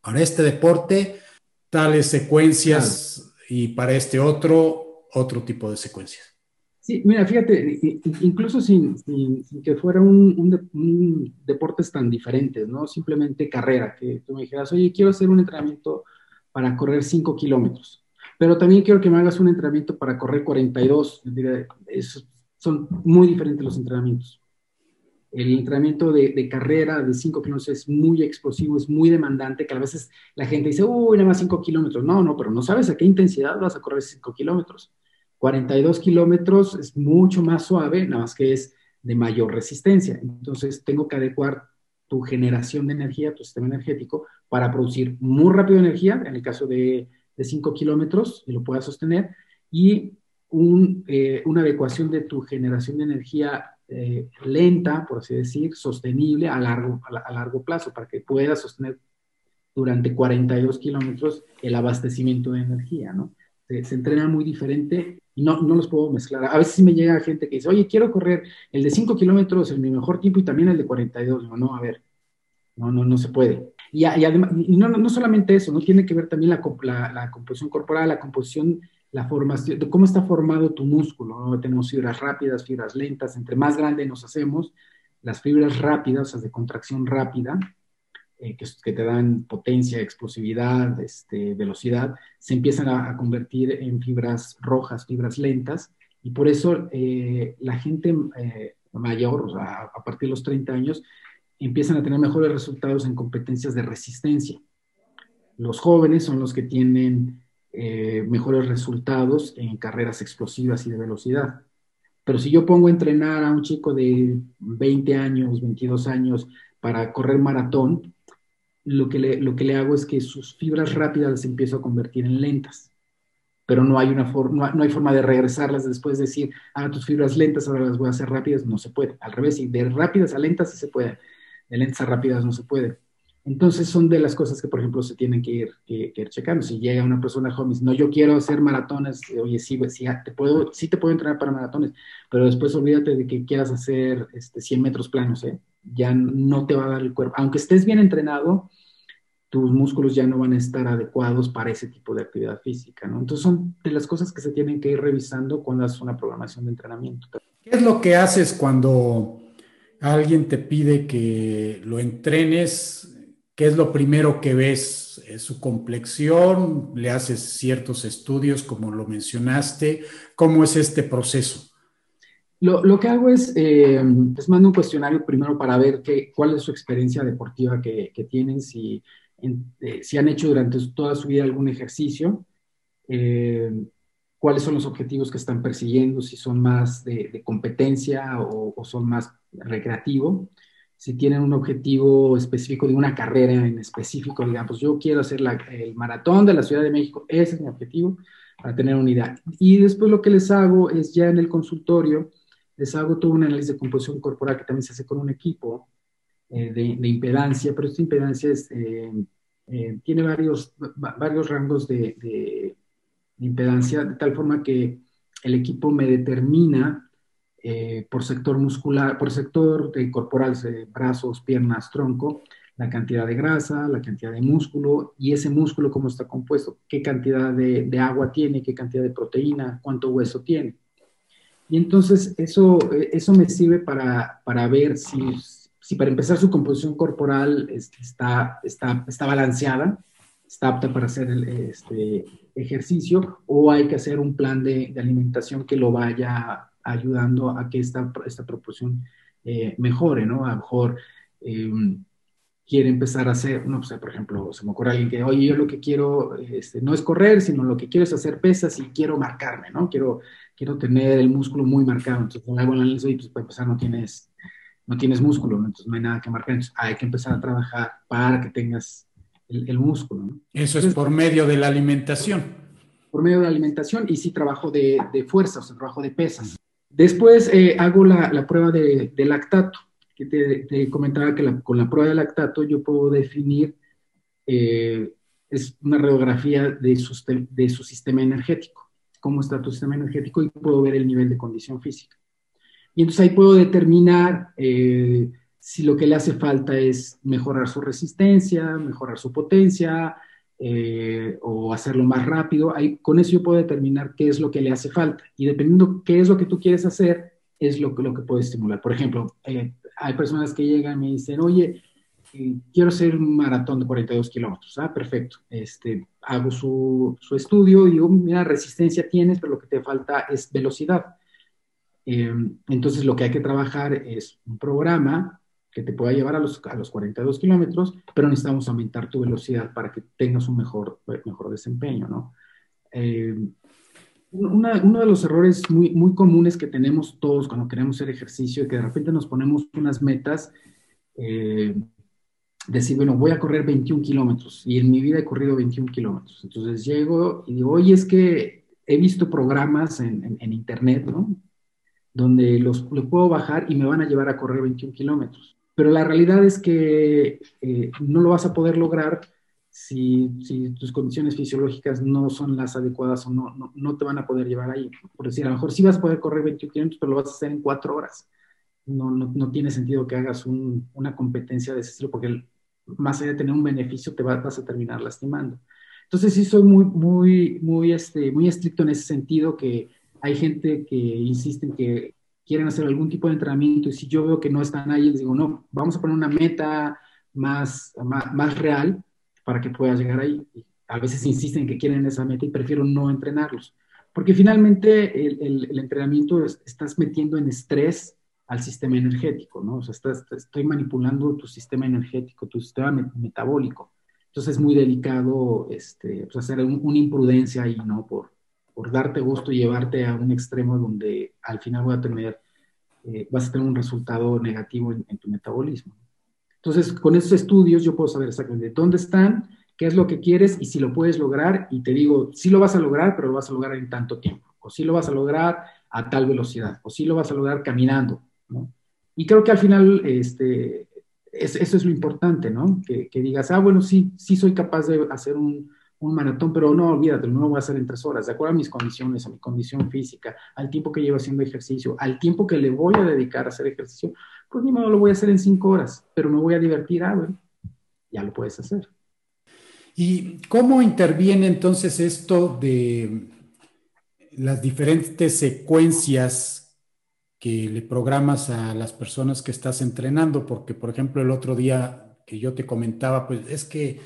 para este deporte tales secuencias y para este otro, otro tipo de secuencias. Sí, mira, fíjate, incluso sin, que fuera un, un, deportes tan diferentes, ¿no? Simplemente carrera, que tú me dijeras, oye, quiero hacer un entrenamiento para correr 5 kilómetros, pero también quiero que me hagas un entrenamiento para correr 42. son muy diferentes los entrenamientos. El entrenamiento de, carrera de 5 kilómetros es muy explosivo, es muy demandante, que a veces la gente dice, uy, nada más 5 kilómetros. No, no, pero no sabes a qué intensidad vas a correr 5 kilómetros. 42 kilómetros es mucho más suave, nada más que es de mayor resistencia. Entonces, tengo que adecuar tu generación de energía, tu sistema energético, para producir muy rápido energía, en el caso de, 5 kilómetros, y lo puedas sostener, y eh, una adecuación de tu generación de energía eh, lenta, por así decir, sostenible a largo, a, largo plazo, para que puedas sostener durante 42 kilómetros el abastecimiento de energía, ¿no? Se, se, entrena muy diferente no, no los puedo mezclar. A veces me llega gente que dice, oye, quiero correr el de 5 kilómetros en mi mejor tiempo y también el de 42. No, no, a ver, no, no, no se puede. Y, además, y no, no, solamente eso, no tiene que ver también la, la, composición corporal, la composición, la formación, de cómo está formado tu músculo. Tenemos fibras rápidas, fibras lentas. Entre más grande nos hacemos, las fibras rápidas, o sea, de contracción rápida, eh, que, te dan potencia, explosividad, este, velocidad, se empiezan a, convertir en fibras rojas, fibras lentas, y por eso eh, la gente eh, mayor, a partir de los 30 años, empiezan a tener mejores resultados en competencias de resistencia. Los jóvenes son los que tienen mejores resultados en carreras explosivas y de velocidad. Pero si yo pongo a entrenar a un chico de 20 años, 22 años para correr maratón, lo que, le, lo que le hago es que sus fibras rápidas las empiezo a convertir en lentas, pero no hay, una forma, no hay forma de regresarlas después de decir, ah, tus fibras lentas ahora las voy a hacer rápidas, no se puede. Al revés, y de rápidas a lentas sí se puede, de lentas a rápidas no se puede. Entonces son de las cosas que, por ejemplo, se tienen que ir, que, ir checando. Si llega una persona joven, no, yo quiero hacer maratones, oye, sí, sí, te puedo, sí te puedo entrenar para maratones, pero después olvídate de que quieras hacer este, 100 metros planos, ¿eh? Ya no te va a dar el cuerpo. Aunque estés bien entrenado, tus músculos ya no van a estar adecuados para ese tipo de actividad física, ¿no? Entonces son de las cosas que se tienen que ir revisando cuando haces una programación de entrenamiento. ¿Qué es lo que haces cuando alguien te pide que lo entrenes? ¿Qué es lo primero que ves? ¿Es su complexión? ¿Le haces ciertos estudios como lo mencionaste? ¿Cómo es este proceso? Lo, que hago es, eh, les mando un cuestionario primero para ver qué, cuál es su experiencia deportiva que, tienen, si, eh, si han hecho durante toda su vida algún ejercicio, eh, cuáles son los objetivos que están persiguiendo, si son más de, competencia o, son más recreativo, si tienen un objetivo específico de una carrera en específico, digamos, yo quiero hacer el maratón de la Ciudad de México, ese es mi objetivo, para tener unidad. Y después lo que les hago es ya en el consultorio, les hago todo un análisis de composición corporal que también se hace con un equipo eh, de, impedancia, pero esta impedancia eh, eh, tiene varios, varios rangos de, impedancia, de tal forma que el equipo me determina por sector muscular, por sector corporal, brazos, piernas, tronco, la cantidad de grasa, la cantidad de músculo y ese músculo cómo está compuesto, qué cantidad de, de agua tiene, qué cantidad de proteína, cuánto hueso tiene. Y entonces eso, eso me sirve para, para ver si, si, para empezar su composición corporal está, está, está balanceada, está apta para hacer el este, ejercicio o hay que hacer un plan de, alimentación que lo vaya ayudando a que esta, esta proporción eh, mejore, ¿no? A lo mejor em, quiere empezar a hacer, no sé, por ejemplo, se me ocurre alguien que, oye, yo lo que quiero este, no es correr, sino lo que quiero es hacer pesas y quiero marcarme, ¿no? Quiero, quiero tener el músculo muy marcado. Entonces, le hago el análisis y pues para empezar no tienes, no tienes músculo, entonces no hay nada que marcar. Entonces, hay que empezar a trabajar para que tengas el, músculo, ¿no? Eso es por medio de la alimentación. Por medio de la alimentación y sí trabajo de, de fuerza, o sea, trabajo de pesas. Después eh, hago la, prueba de, lactato, que te, comentaba que con la prueba de lactato yo puedo definir, eh, es una radiografía de su, de su sistema energético, cómo está tu sistema energético y puedo ver el nivel de condición física. Y entonces ahí puedo determinar eh, si lo que le hace falta es mejorar su resistencia, mejorar su potencia, eh, o hacerlo más rápido, ahí, con eso yo puedo determinar qué es lo que le hace falta. Y dependiendo qué es lo que tú quieres hacer, es lo, lo que puedo estimular. Por ejemplo, eh, hay personas que llegan y me dicen, oye, eh, quiero hacer un maratón de 42 kilómetros. Ah, perfecto. Este, hago su, su, estudio y digo, mira, resistencia tienes, pero lo que te falta es velocidad. entonces, lo que hay que trabajar es un programa que te pueda llevar a los, a los 42 kilómetros, pero necesitamos aumentar tu velocidad para que tengas un mejor, mejor desempeño, ¿no? Eh, uno de los errores muy, muy comunes que tenemos todos cuando queremos hacer ejercicio, que de repente nos ponemos unas metas, eh, decir, bueno, voy a correr 21 kilómetros y en mi vida he corrido 21 kilómetros. Entonces llego y digo, oye, es que he visto programas en, en, internet, ¿no? Donde los, los, puedo bajar y me van a llevar a correr 21 kilómetros pero la realidad es que eh, no lo vas a poder lograr si, tus condiciones fisiológicas no son las adecuadas o no, no, te van a poder llevar ahí. Por decir, a lo mejor sí vas a poder correr 21 kilómetros, pero lo vas a hacer en cuatro horas. No, no, tiene sentido que hagas una competencia de ese estilo, porque más allá de tener un beneficio, te vas, a terminar lastimando. Entonces sí soy muy, muy, muy, este, muy estricto en ese sentido, que hay gente que insiste en que quieren hacer algún tipo de entrenamiento y si yo veo que no están ahí, les digo, no, vamos a poner una meta más, más, real para que puedas llegar ahí. a veces insisten que quieren esa meta y prefiero no entrenarlos. Porque finalmente el, el, entrenamiento estás metiendo en estrés al sistema energético, ¿no? O sea, estoy manipulando tu sistema energético, tu sistema metabólico. Entonces es muy delicado este, pues, hacer una imprudencia ahí, ¿no? Por, por darte gusto y llevarte a un extremo donde al final voy a tener, eh, vas a tener un resultado negativo en, tu metabolismo. Entonces, con estos estudios yo puedo saber exactamente dónde están, qué es lo que quieres y si lo puedes lograr. Y te digo, sí lo vas a lograr, pero lo vas a lograr en tanto tiempo. O sí lo vas a lograr a tal velocidad. O sí lo vas a lograr caminando. ¿No? Y creo que al final, este, eso es lo importante, ¿no? Que, que, digas, ah, bueno, sí, sí soy capaz de hacer un, un maratón, pero no, olvídate, no lo voy a hacer en tres horas, de acuerdo a mis condiciones, a mi condición física, al tiempo que llevo haciendo ejercicio, al tiempo que le voy a dedicar a hacer ejercicio, pues ni modo lo voy a hacer en cinco horas, pero me voy a divertir, ah, bueno, ya lo puedes hacer. ¿Y cómo interviene entonces esto de las diferentes secuencias que le programas a las personas que estás entrenando? Porque, por ejemplo, el otro día que yo te comentaba, pues es que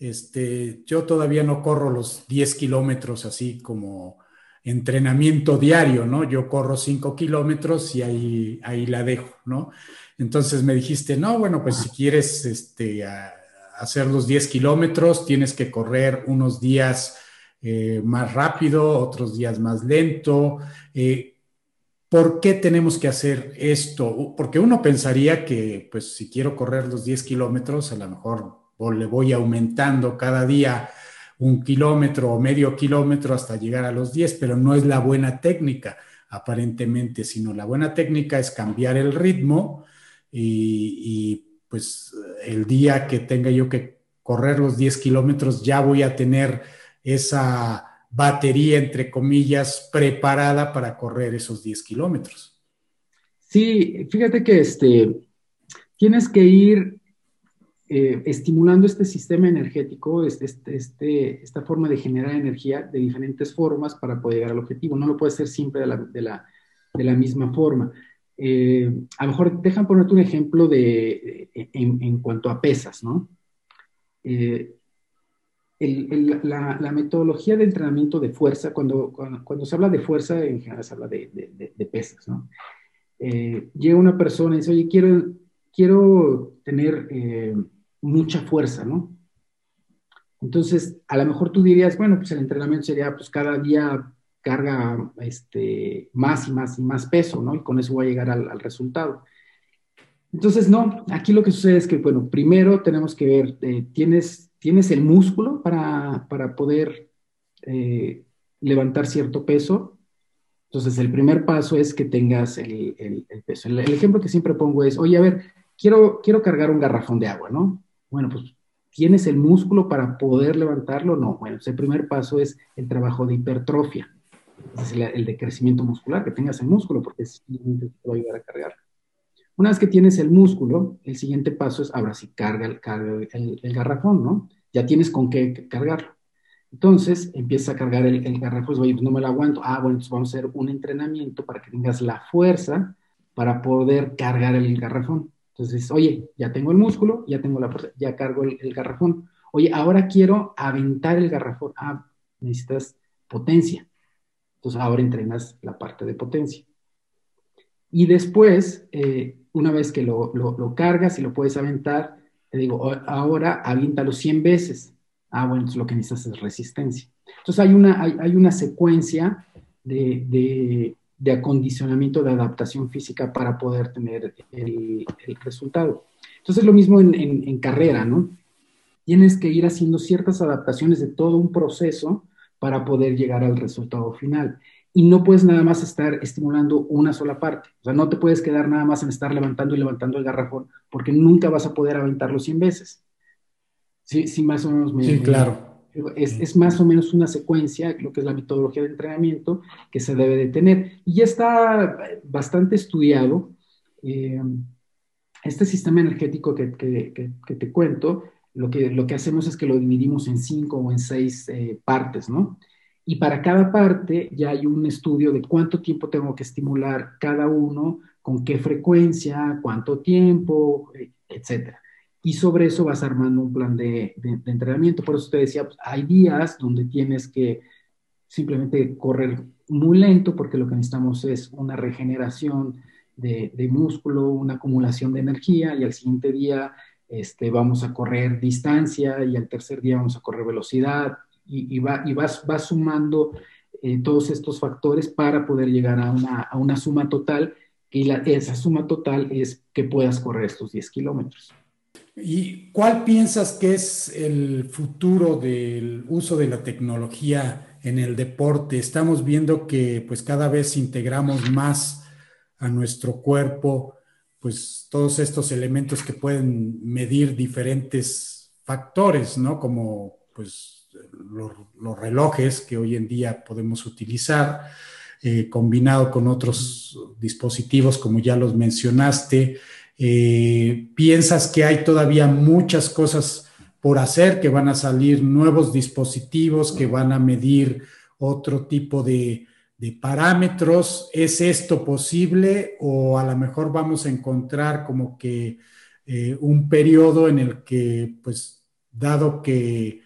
este, yo todavía no corro los 10 kilómetros así como entrenamiento diario, ¿no? Yo corro 5 kilómetros y ahí, ahí la dejo, ¿no? Entonces me dijiste, no, bueno, pues si quieres este, hacer los 10 kilómetros, tienes que correr unos días eh, más rápido, otros días más lento. Eh, ¿Por qué tenemos que hacer esto? Porque uno pensaría que, pues, si quiero correr los 10 kilómetros, a lo mejor le voy aumentando cada día un kilómetro o medio kilómetro hasta llegar a los 10, pero no es la buena técnica aparentemente, sino la buena técnica es cambiar el ritmo y, pues el día que tenga yo que correr los 10 kilómetros ya voy a tener esa batería, entre comillas, preparada para correr esos 10 kilómetros. Sí, fíjate que este, tienes que ir eh, estimulando este sistema energético, este, este, este, esta forma de generar energía de diferentes formas para poder llegar al objetivo. No lo puede hacer siempre de la, de la, de la misma forma. Eh, a lo mejor dejan ponerte un ejemplo de, en, en cuanto a pesas, ¿no? Eh, la, metodología de entrenamiento de fuerza, cuando, cuando, se habla de fuerza, en general se habla de, de, pesas, ¿no? llega una persona y dice, oye, quiero, quiero tener mucha fuerza, ¿no? Entonces, a lo mejor tú dirías, bueno, pues el entrenamiento sería, pues cada día carga este, más y más y más peso, ¿no? Y con eso voy a llegar al, resultado. Entonces, no, aquí lo que sucede es que, bueno, primero tenemos que ver, eh, ¿tienes, ¿tienes el músculo para, para poder eh, levantar cierto peso? Entonces, el primer paso es que tengas el, el, peso. El, ejemplo que siempre pongo es, oye, a ver, quiero, quiero cargar un garrafón de agua, ¿no? Bueno, pues ¿tienes el músculo para poder levantarlo? No. Bueno, el primer paso es el trabajo de hipertrofia. Es el, de crecimiento muscular, que tengas el músculo, porque es te va a ayudar a cargar. Una vez que tienes el músculo, el siguiente paso es, ahora sí, carga, el, el, garrafón, ¿no? Ya tienes con qué cargarlo. Entonces, empiezas a cargar el, garrafón, oye, pues no me lo aguanto. Ah, bueno, entonces vamos a hacer un entrenamiento para que tengas la fuerza para poder cargar el garrafón. Entonces, oye, ya tengo el músculo, ya tengo la fuerza, ya cargo el, garrafón. Oye, ahora quiero aventar el garrafón. Ah, necesitas potencia. Entonces, ahora entrenas la parte de potencia. Y después, eh, una vez que lo, cargas y lo puedes aventar, te digo, ahora aviéntalo 100 veces. Ah, bueno, entonces lo que necesitas es resistencia. Entonces hay una, hay, una secuencia de, de acondicionamiento, de adaptación física para poder tener el, resultado. Entonces, lo mismo en, carrera, ¿no? Tienes que ir haciendo ciertas adaptaciones de todo un proceso para poder llegar al resultado final. Y no puedes nada más estar estimulando una sola parte. O sea, no te puedes quedar nada más en estar levantando y levantando el garrafón, porque nunca vas a poder aventarlo 100 veces. Sí, sí más o menos me... Sí, claro. Es, más o menos una secuencia, lo que es la metodología de entrenamiento que se debe de tener. Y ya está bastante estudiado. Eh, este sistema energético que, te cuento, lo que, lo que hacemos es que lo dividimos en cinco o en seis eh, partes, ¿no? Y para cada parte ya hay un estudio de cuánto tiempo tengo que estimular cada uno, con qué frecuencia, cuánto tiempo, eh, etcétera y sobre eso vas armando un plan de, entrenamiento. Por eso te decía, pues, hay días donde tienes que simplemente correr muy lento porque lo que necesitamos es una regeneración de, músculo, una acumulación de energía y al siguiente día este, vamos a correr distancia y al tercer día vamos a correr velocidad y, va, y vas, vas sumando eh, todos estos factores para poder llegar a una, a una suma total y la, esa suma total es que puedas correr estos 10 kilómetros. ¿Y cuál piensas que es el futuro del uso de la tecnología en el deporte? Estamos viendo que pues cada vez integramos más a nuestro cuerpo, pues todos estos elementos que pueden medir diferentes factores, ¿no? Como pues los, relojes que hoy en día podemos utilizar, eh, combinado con otros dispositivos como ya los mencionaste, eh, piensas que hay todavía muchas cosas por hacer, que van a salir nuevos dispositivos, que van a medir otro tipo de, parámetros. ¿Es esto posible o a lo mejor vamos a encontrar como que eh, un periodo en el que, pues, dado que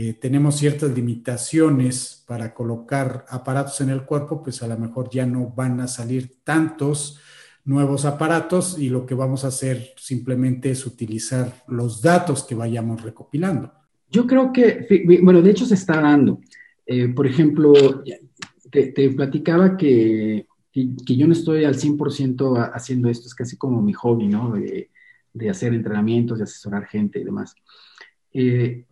eh, tenemos ciertas limitaciones para colocar aparatos en el cuerpo, pues a lo mejor ya no van a salir tantos nuevos aparatos y lo que vamos a hacer simplemente es utilizar los datos que vayamos recopilando. Yo creo que, bueno, de hecho se está dando. Eh, por ejemplo, te, platicaba que, que, yo no estoy al 100% haciendo esto, es casi como mi hobby, ¿no? De, de hacer entrenamientos, de asesorar gente y demás. Eh,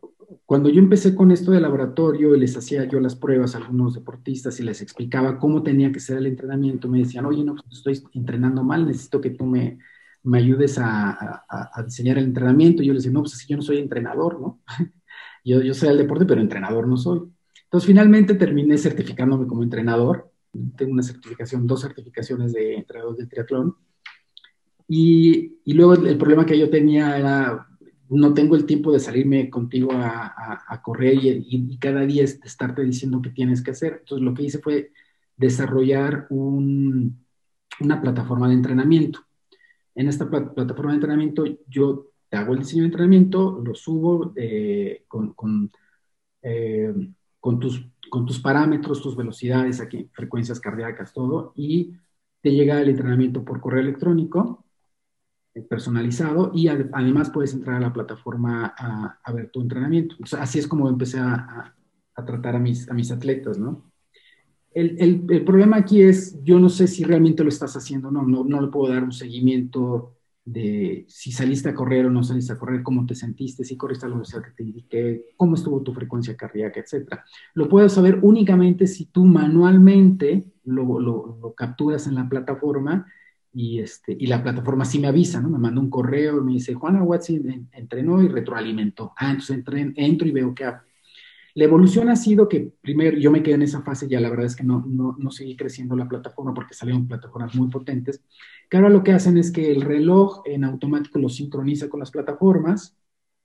cuando yo empecé con esto de laboratorio y les hacía yo las pruebas a algunos deportistas y les explicaba cómo tenía que ser el entrenamiento, me decían, oye, no, pues, estoy entrenando mal, necesito que tú me, me ayudes a, a, diseñar el entrenamiento. Y yo les decía, no, pues así yo no soy entrenador, ¿no? yo, yo soy el deporte, pero entrenador no soy. Entonces, finalmente terminé certificándome como entrenador. Tengo una certificación, dos certificaciones de entrenador de triatlón. Y, y luego el problema que yo tenía era no tengo el tiempo de salirme contigo a, correr y, cada día estarte diciendo qué tienes que hacer. Entonces lo que hice fue desarrollar una plataforma de entrenamiento. En esta plataforma de entrenamiento yo te hago el diseño de entrenamiento, lo subo eh, eh, con, tus, con tus parámetros, tus velocidades, aquí, frecuencias cardíacas, todo, y te llega el entrenamiento por correo electrónico personalizado y además puedes entrar a la plataforma a, ver tu entrenamiento. así es como empecé a, a, tratar a mis, a atletas, ¿no? El, problema aquí es, yo no sé si realmente lo estás haciendo, no, no, no le puedo dar un seguimiento de si saliste a correr o no saliste a correr, cómo te sentiste, si corriste a la velocidad que te indiqué, cómo estuvo tu frecuencia cardíaca, etc. Lo puedes saber únicamente si tú manualmente lo, capturas en la plataforma y, este, y la plataforma sí me avisa, ¿no? Me manda un correo y me dice, Juana Watson entrenó y retroalimentó. Ah, entonces entro y veo que la evolución ha sido que primero yo me quedé en esa fase, ya la verdad es que no, no, no seguí creciendo la plataforma porque salieron plataformas muy potentes, que ahora lo que hacen es que el reloj en automático lo sincroniza con las plataformas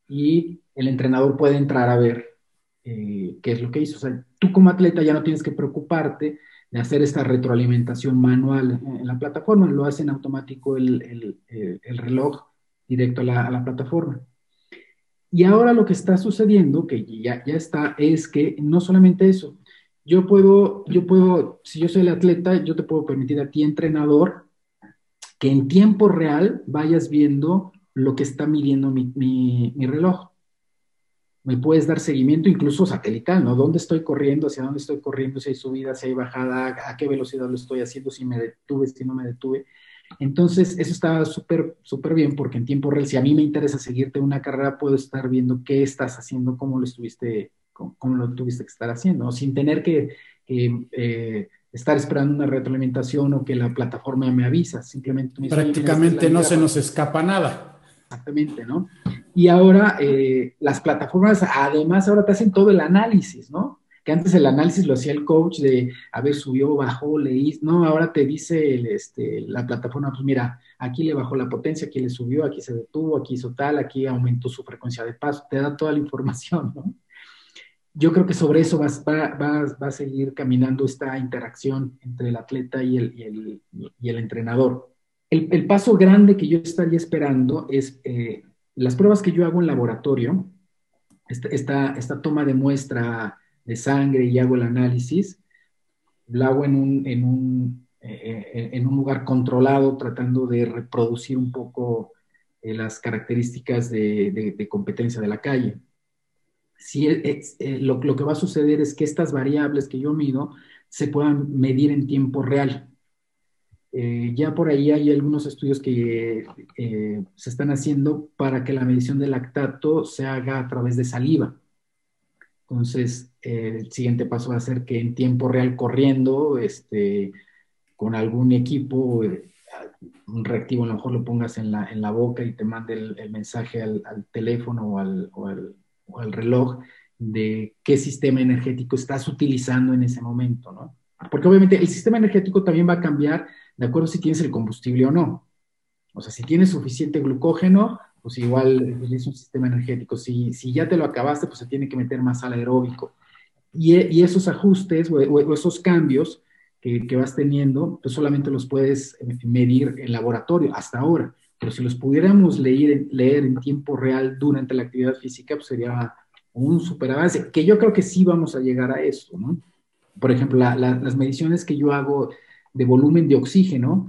y el entrenador puede entrar a ver eh, qué es lo que hizo. O sea, tú como atleta ya no tienes que preocuparte de hacer esta retroalimentación manual en la plataforma, lo hace en automático el, el, el reloj directo a la, a la plataforma. Y ahora lo que está sucediendo, que ya, ya está, es que no solamente eso, yo puedo, yo puedo, si yo soy el atleta, yo te puedo permitir a ti, entrenador, que en tiempo real vayas viendo lo que está midiendo mi, mi, reloj. Me puedes dar seguimiento incluso satelital, ¿no? ¿Dónde estoy corriendo? ¿Hacia dónde estoy corriendo? Si hay subida, si hay bajada, a qué velocidad lo estoy haciendo, si me detuve, si no me detuve. Entonces, eso está súper, súper bien porque en tiempo real, si a mí me interesa seguirte una carrera, puedo estar viendo qué estás haciendo, cómo lo estuviste, cómo, lo tuviste que estar haciendo, sin tener que, eh, estar esperando una retroalimentación o que la plataforma me avisa, simplemente. Prácticamente no se nos escapa nada. Exactamente, ¿no? Y ahora eh, las plataformas, además, ahora te hacen todo el análisis, ¿no? que antes el análisis lo hacía el coach de, a ver, subió, bajó, leí, no, ahora te dice este, la plataforma, pues mira, aquí le bajó la potencia, aquí le subió, aquí se detuvo, aquí hizo tal, aquí aumentó su frecuencia de paso, te da toda la información, ¿no? Yo creo que sobre eso va, va, va, a seguir caminando esta interacción entre el atleta y el, y el, y el entrenador. El, el, paso grande que yo estaría esperando es eh, las pruebas que yo hago en laboratorio, esta, esta, esta toma de muestra de sangre y hago el análisis, lo hago en un, en un, eh, en un lugar controlado, tratando de reproducir un poco eh, las características de, de, competencia de la calle. Si es, eh, lo, lo, que va a suceder es que estas variables que yo mido se puedan medir en tiempo real. Ya por ahí hay algunos estudios que se están haciendo para que la medición del lactato se haga a través de saliva. Entonces, el siguiente paso va a ser que en tiempo real corriendo, este, con algún equipo, eh, un reactivo a lo mejor lo pongas en la, en la boca y te mande el, mensaje al, teléfono o al, o, al, reloj de qué sistema energético estás utilizando en ese momento, ¿no? Porque obviamente el sistema energético también va a cambiar de acuerdo si tienes el combustible o no. O sea, si tienes suficiente glucógeno, pues igual es un sistema energético. Si, si ya te lo acabaste, pues se tiene que meter más al aeróbico. Y, y esos ajustes o, esos cambios que, que, vas teniendo, pues solamente los puedes medir en laboratorio hasta ahora. Pero si los pudiéramos leer, leer en tiempo real durante la actividad física, pues sería un super avance, que yo creo que sí vamos a llegar a eso, ¿no? Por ejemplo, las mediciones que yo hago de volumen de oxígeno,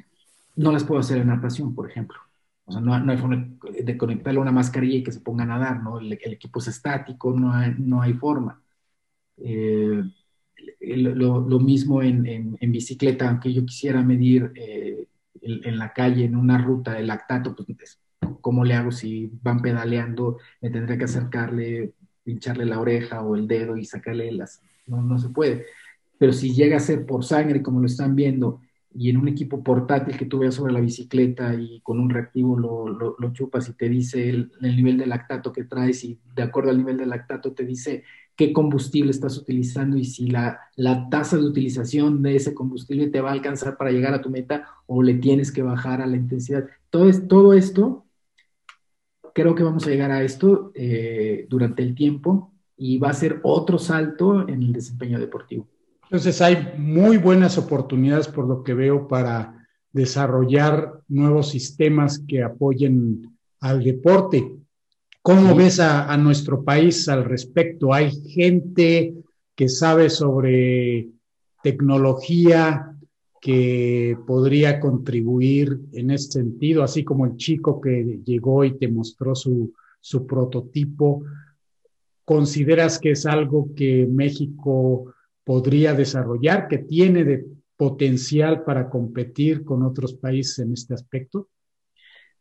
no las puedo hacer en natación, por ejemplo. O sea, no, no, hay forma de conectarle una mascarilla y que se ponga a nadar, ¿no? El, equipo es estático, no hay, no hay forma. Eh, lo, lo, mismo en, en, bicicleta, aunque yo quisiera medir eh, en la calle, en una ruta, el lactato, pues, ¿cómo le hago si van pedaleando? Me tendré que acercarle, pincharle la oreja o el dedo y sacarle las... No, no se puede. Pero si llega a ser por sangre, como lo están viendo, y en un equipo portátil que tú veas sobre la bicicleta y con un reactivo lo, lo, chupas y te dice el, nivel de lactato que traes y de acuerdo al nivel de lactato te dice qué combustible estás utilizando y si la, la tasa de utilización de ese combustible te va a alcanzar para llegar a tu meta o le tienes que bajar a la intensidad. Todo, es, todo esto creo que vamos a llegar a esto eh, durante el tiempo y va a ser otro salto en el desempeño deportivo. Entonces hay muy buenas oportunidades por lo que veo para desarrollar nuevos sistemas que apoyen al deporte. ¿Cómo ves a, nuestro país al respecto? ¿Hay gente que sabe sobre tecnología que podría contribuir en este sentido, así como el chico que llegó y te mostró su, su prototipo? ¿Consideras que es algo que México podría desarrollar, que tiene de potencial para competir con otros países en este aspecto?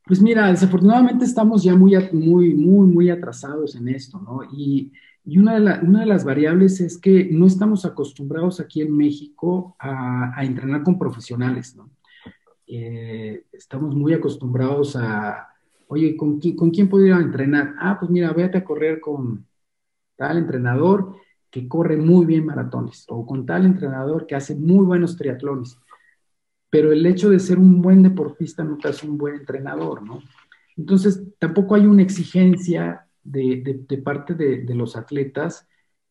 Pues mira, desafortunadamente estamos ya muy, muy, muy, muy atrasados en esto, ¿no? Y, una, de las variables es que no estamos acostumbrados aquí en México a, entrenar con profesionales, ¿no? Eh, estamos muy acostumbrados a, oye, ¿con quién, ¿con quién puedo ir a entrenar? Ah, pues mira, véate a correr con tal entrenador que corre muy bien maratones o con tal entrenador que hace muy buenos triatlones. Pero el hecho de ser un buen deportista no te hace un buen entrenador, ¿no? Entonces, tampoco hay una exigencia de, parte de, los atletas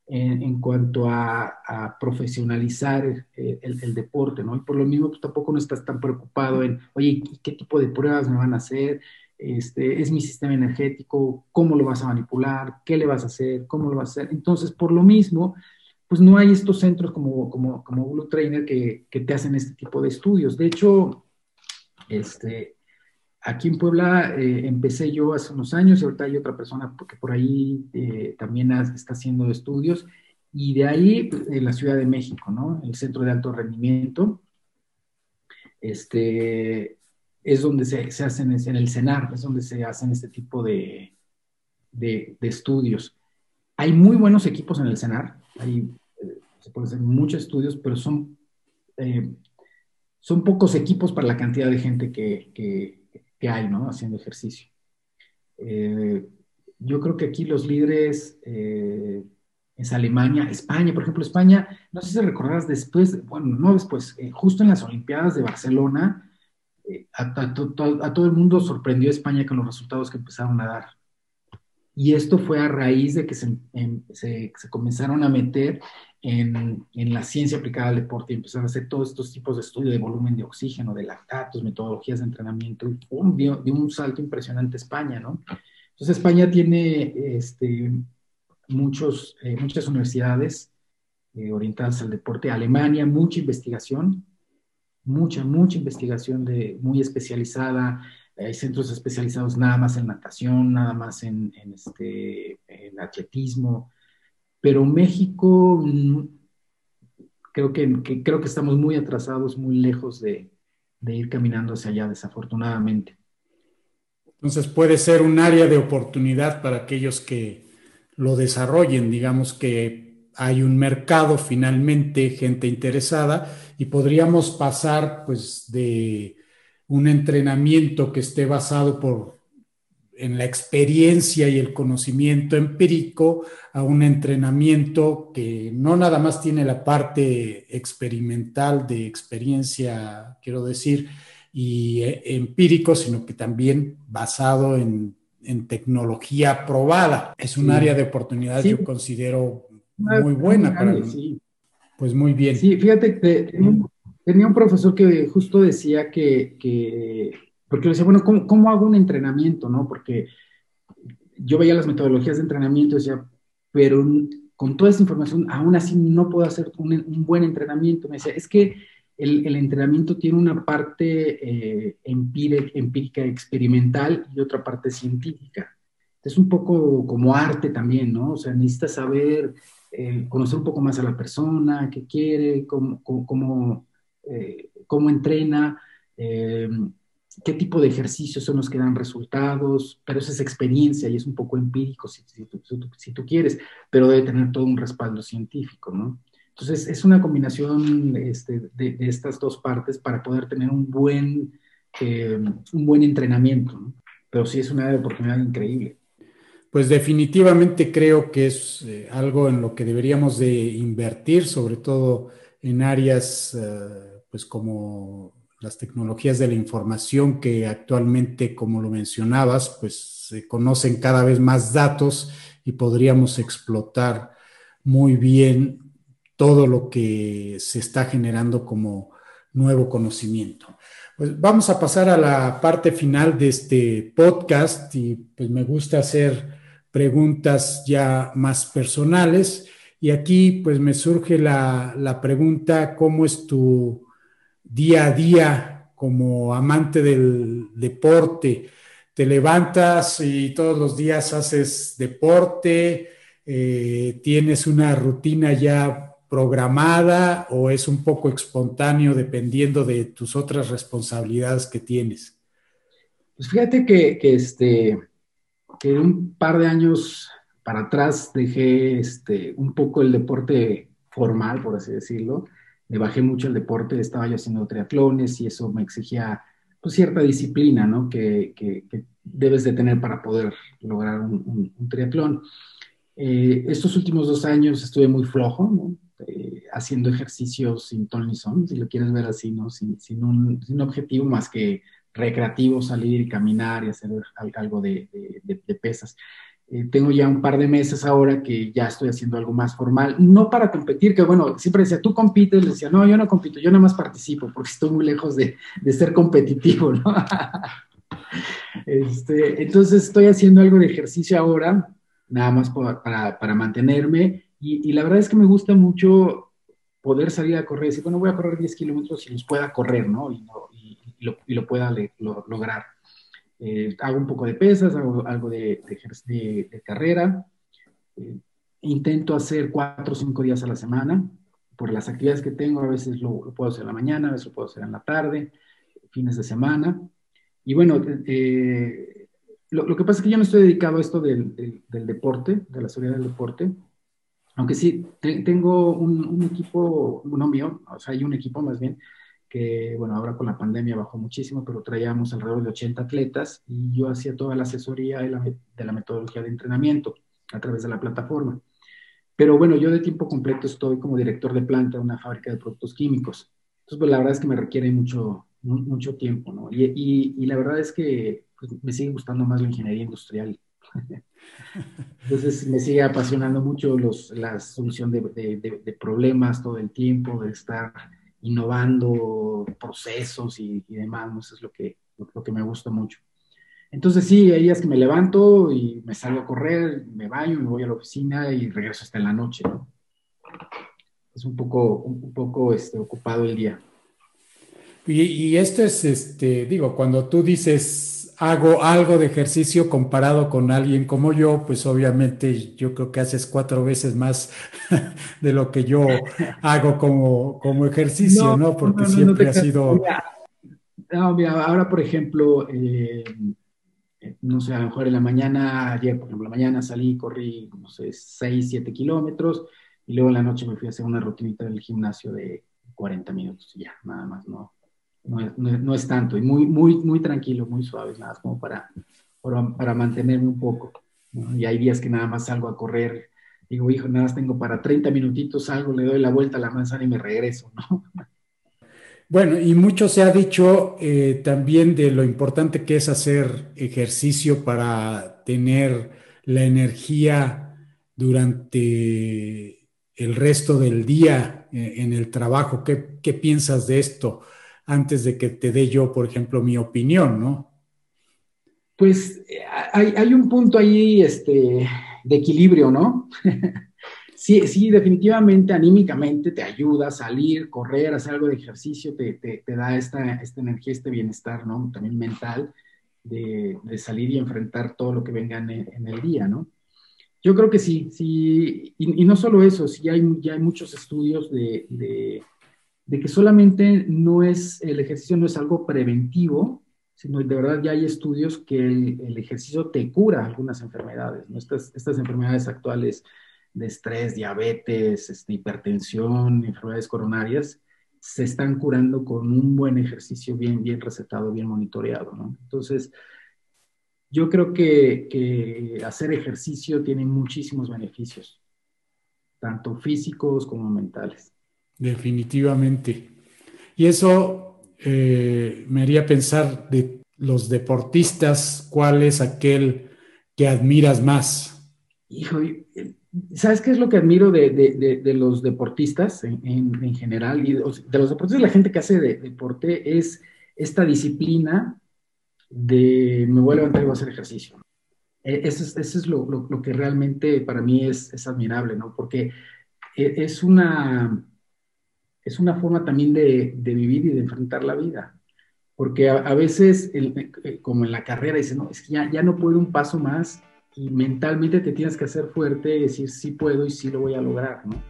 en, cuanto a, profesionalizar el, el, deporte, ¿no? Y por lo mismo, pues, tampoco no estás tan preocupado en, oye, ¿qué tipo de pruebas me van a hacer? Este, es mi sistema energético, cómo lo vas a manipular, qué le vas a hacer, cómo lo vas a hacer. Entonces, por lo mismo, pues no hay estos centros como, como, como Blue Trainer que, que te hacen este tipo de estudios. De hecho, este, aquí en Puebla eh, empecé yo hace unos años y ahorita hay otra persona que por ahí eh, también está haciendo estudios. Y de ahí, en la Ciudad de México, ¿no? El Centro de Alto Rendimiento. Este, es donde se, se hacen, en el CENAR, es donde se hacen este tipo de, de, estudios. Hay muy buenos equipos en el CENAR, hay, eh, se pueden hacer muchos estudios, pero son, eh, son pocos equipos para la cantidad de gente que, que, hay, ¿no? Haciendo ejercicio. Eh, yo creo que aquí los líderes es Alemania, España, por ejemplo, España, no sé si recordarás después, bueno, no después, justo en las Olimpiadas de Barcelona, a, todo el mundo sorprendió España con los resultados que empezaron a dar. Y esto fue a raíz de que se, em, se, comenzaron a meter en, en, la ciencia aplicada al deporte y empezaron a hacer todos estos tipos de estudio de volumen de oxígeno, de lactatos, metodologías de entrenamiento. Y ¡pum! Dio, un salto impresionante España, ¿no? Entonces España tiene este, muchos, eh, muchas universidades eh, orientadas al deporte. Alemania, mucha investigación mucha, mucha investigación de, muy especializada. Hay centros especializados nada más en natación, nada más en, este, atletismo. Pero México, mm, creo que, creo que estamos muy atrasados, muy lejos de, de ir caminando hacia allá, desafortunadamente. Entonces puede ser un área de oportunidad para aquellos que lo desarrollen, digamos que hay un mercado finalmente, gente interesada, y podríamos pasar pues de un entrenamiento que esté basado por en la experiencia y el conocimiento empírico a un entrenamiento que no nada más tiene la parte experimental de experiencia, quiero decir, y eh, empírico, sino que también basado en, en tecnología probada. Es un área de oportunidad, yo considero muy buena para Pues muy bien. Sí, fíjate que tenía un profesor que justo decía que, que porque decía, bueno, ¿cómo, ¿cómo, hago un entrenamiento? ¿no? Porque yo veía las metodologías de entrenamiento y decía, pero con toda esa información, aún así no puedo hacer un, un buen entrenamiento. Me decía, es que el, el entrenamiento tiene una parte eh, empírica, empírica, experimental y otra parte científica. Es un poco como arte también, ¿no? O sea, necesitas saber eh, conocer un poco más a la persona, qué quiere, cómo, cómo, eh, cómo entrena, eh, qué tipo de ejercicios son los que dan resultados, pero eso es experiencia y es un poco empírico si, tú, quieres, pero debe tener todo un respaldo científico, ¿no? Entonces es una combinación este, de, estas dos partes para poder tener un buen, un buen entrenamiento, ¿no? Pero sí es una oportunidad increíble pues definitivamente creo que es eh, algo en lo que deberíamos de invertir, sobre todo en áreas eh, pues como las tecnologías de la información que actualmente, como lo mencionabas, pues se conocen cada vez más datos y podríamos explotar muy bien todo lo que se está generando como nuevo conocimiento. Pues vamos a pasar a la parte final de este podcast y pues me gusta hacer preguntas ya más personales. Y aquí pues me surge la, la pregunta, ¿cómo es tu día a día como amante del deporte? ¿Te levantas y todos los días haces deporte? Eh, ¿Tienes una rutina ya programada o es un poco espontáneo dependiendo de tus otras responsabilidades que tienes? Pues fíjate que, este, que un par de años para atrás dejé este, un poco el deporte formal, por así decirlo. Le bajé mucho el deporte, estaba yo haciendo triatlones y eso me exigía pues, cierta disciplina, ¿no? Que, debes de tener para poder lograr un, triatlón. Eh, estos últimos dos años estuve muy flojo, ¿no? Eh, haciendo ejercicios sin ton ni son, si lo quieres ver así, ¿no? Sin, sin, un, sin objetivo más que recreativo, salir y caminar y hacer algo de, pesas. Eh, tengo ya un par de meses ahora que ya estoy haciendo algo más formal, no para competir, que bueno, siempre decía, tú compites, le decía, no, yo no compito, yo nada más participo, porque estoy muy lejos de, de ser competitivo, ¿no? este, entonces estoy haciendo algo de ejercicio ahora, nada más para, para mantenerme y, la verdad es que me gusta mucho poder salir a correr, decir, bueno, voy a correr 10 kilómetros y los pueda correr, ¿no? Lo, pueda lograr. Eh, hago un poco de pesas, hago algo de, de, carrera. Eh, intento hacer cuatro o cinco días a la semana. Por las actividades que tengo, a veces lo, puedo hacer en la mañana, a veces lo puedo hacer en la tarde, fines de semana. Y bueno, eh, lo, que pasa es que yo no estoy dedicado a esto del, del deporte, de la seguridad del deporte aunque sí, tengo un, equipo, uno mío, o sea, hay un equipo más bien, que, bueno, ahora con la pandemia bajó muchísimo, pero traíamos alrededor de 80 atletas y yo hacía toda la asesoría de la, metodología de entrenamiento a través de la plataforma. Pero bueno, yo de tiempo completo estoy como director de planta de una fábrica de productos químicos. Entonces, pues la verdad es que me requiere mucho, mucho tiempo, ¿no? Y, y, la verdad es que pues, me sigue gustando más la ingeniería industrial. Entonces me sigue apasionando mucho los, la solución de, de, problemas todo el tiempo, de estar innovando procesos y, demás, eso es lo que, lo, que me gusta mucho. Entonces sí, hay días que me levanto y me salgo a correr, me baño, me voy a la oficina y regreso hasta en la noche. Es un poco, un poco este, ocupado el día. Y, y esto es, este, digo, cuando tú dices hago algo de ejercicio comparado con alguien como yo, pues obviamente yo creo que haces cuatro veces más de lo que yo hago como, como ejercicio, ¿no? Porque siempre ha sido... no, mira, ahora por ejemplo, eh, no sé, a lo mejor en la mañana, ayer por ejemplo, la mañana salí, corrí, no sé, seis, siete kilómetros y luego en la noche me fui a hacer una rutinita del gimnasio de 40 minutos y ya, nada más, no, no es, tanto, y muy, muy, muy tranquilo, muy suave, nada como para, para, mantenerme un poco. Y hay días que nada más salgo a correr, digo, hijo, nada más tengo para 30 minutitos, salgo, le doy la vuelta a la manzana y me regreso, ¿no? Bueno, y mucho se ha dicho eh, también de lo importante que es hacer ejercicio para tener la energía durante el resto del día eh, en el trabajo. ¿Qué, ¿Qué, piensas de esto? Antes de que te dé yo, por ejemplo, mi opinión, ¿no? Pues hay, un punto ahí este, de equilibrio, ¿no? sí, sí, definitivamente, anímicamente te ayuda a salir, correr, hacer algo de ejercicio, te, da esta, energía, este bienestar, ¿no? También mental, de, de salir y enfrentar todo lo que venga en, el día, ¿no? Yo creo que sí, sí, y, no solo eso, sí hay, ya hay muchos estudios de, de que solamente no es, el ejercicio no es algo preventivo, sino de verdad ya hay estudios que el, ejercicio te cura algunas enfermedades, estas, estas, enfermedades actuales de estrés, diabetes, este, hipertensión, enfermedades coronarias, se están curando con un buen ejercicio bien, bien recetado, bien monitoreado. Entonces, yo creo que, que hacer ejercicio tiene muchísimos beneficios, tanto físicos como mentales definitivamente. Y eso eh, me haría pensar de los deportistas, cuál es aquel que admiras más? Hijo, ¿sabes qué es lo que admiro de, los deportistas en, general? Y de los deportistas, la gente que hace deporte es esta disciplina de me voy a levantar y voy a hacer ejercicio. E, eso es, lo, que realmente para mí es, admirable, ¿no? Porque e, es una, es una forma también de, vivir y de enfrentar la vida. Porque a, veces, eh, como en la carrera, dicen, no, es que ya, ya no puedo un paso más y mentalmente te tienes que hacer fuerte y decir, sí puedo y sí lo voy a lograr, ¿no?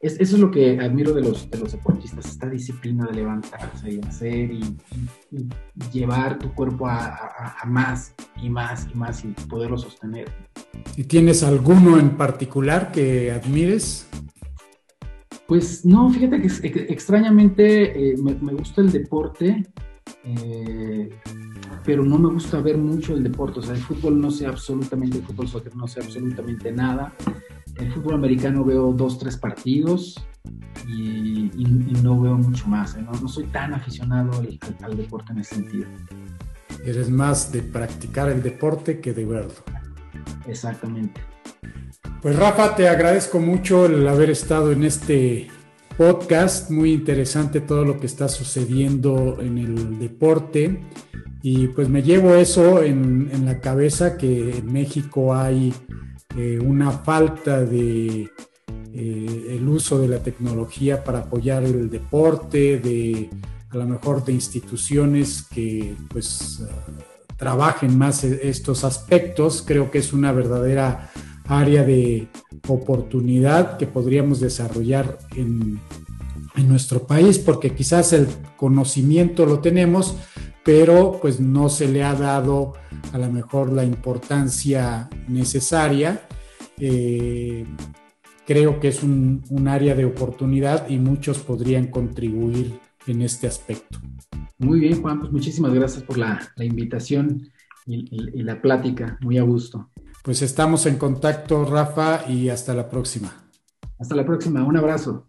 eso es lo que admiro de los, de los deportistas, esta disciplina de levantarse y hacer y, llevar tu cuerpo a, más y más y más y poderlo sostener. ¿Y tienes alguno en particular que admires? Pues no, fíjate que extrañamente eh, me, gusta el deporte, eh, pero no me gusta ver mucho el deporte. O sea, el fútbol no sé absolutamente, el fútbol soccer no sé absolutamente nada. El fútbol americano veo dos, tres partidos y, no veo mucho más. ¿eh? No, soy tan aficionado al, deporte en ese sentido. Eres más de practicar el deporte que de verlo. Exactamente. Pues Rafa, te agradezco mucho el haber estado en este podcast. Muy interesante todo lo que está sucediendo en el deporte. Y pues me llevo eso en, la cabeza, que en México hay eh, una falta de eh, el uso de la tecnología para apoyar el deporte, de a lo mejor de instituciones que pues trabajen más e-, estos aspectos. Creo que es una verdadera área de oportunidad que podríamos desarrollar en, nuestro país, porque quizás el conocimiento lo tenemos, pero pues no se le ha dado a lo mejor la importancia necesaria. Eh, creo que es un, área de oportunidad y muchos podrían contribuir en este aspecto. Muy bien, Juan, pues muchísimas gracias por la, invitación y la plática, muy a gusto. Pues estamos en contacto, Rafa, y hasta la próxima. Hasta la próxima, un abrazo.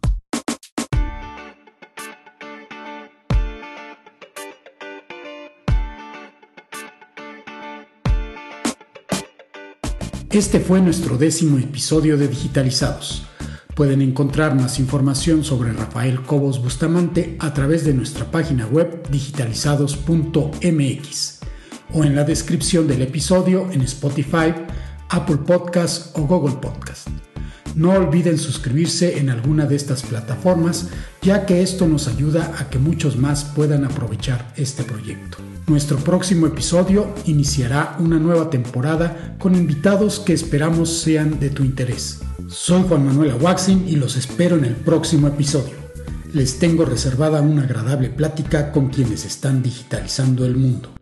Este fue nuestro décimo episodio de Digitalizados. Pueden encontrar más información sobre Rafael Cobos Bustamante a través de nuestra página web digitalizados.mx o en la descripción del episodio en Spotify, Apple Podcast o Google Podcast. No olviden suscribirse en alguna de estas plataformas, ya que esto nos ayuda a que muchos más puedan aprovechar este proyecto. Nuestro próximo episodio iniciará una nueva temporada con invitados que esperamos sean de tu interés. Soy Juan Manuel Aguaxin y los espero en el próximo episodio. Les tengo reservada una agradable plática con quienes están digitalizando el mundo.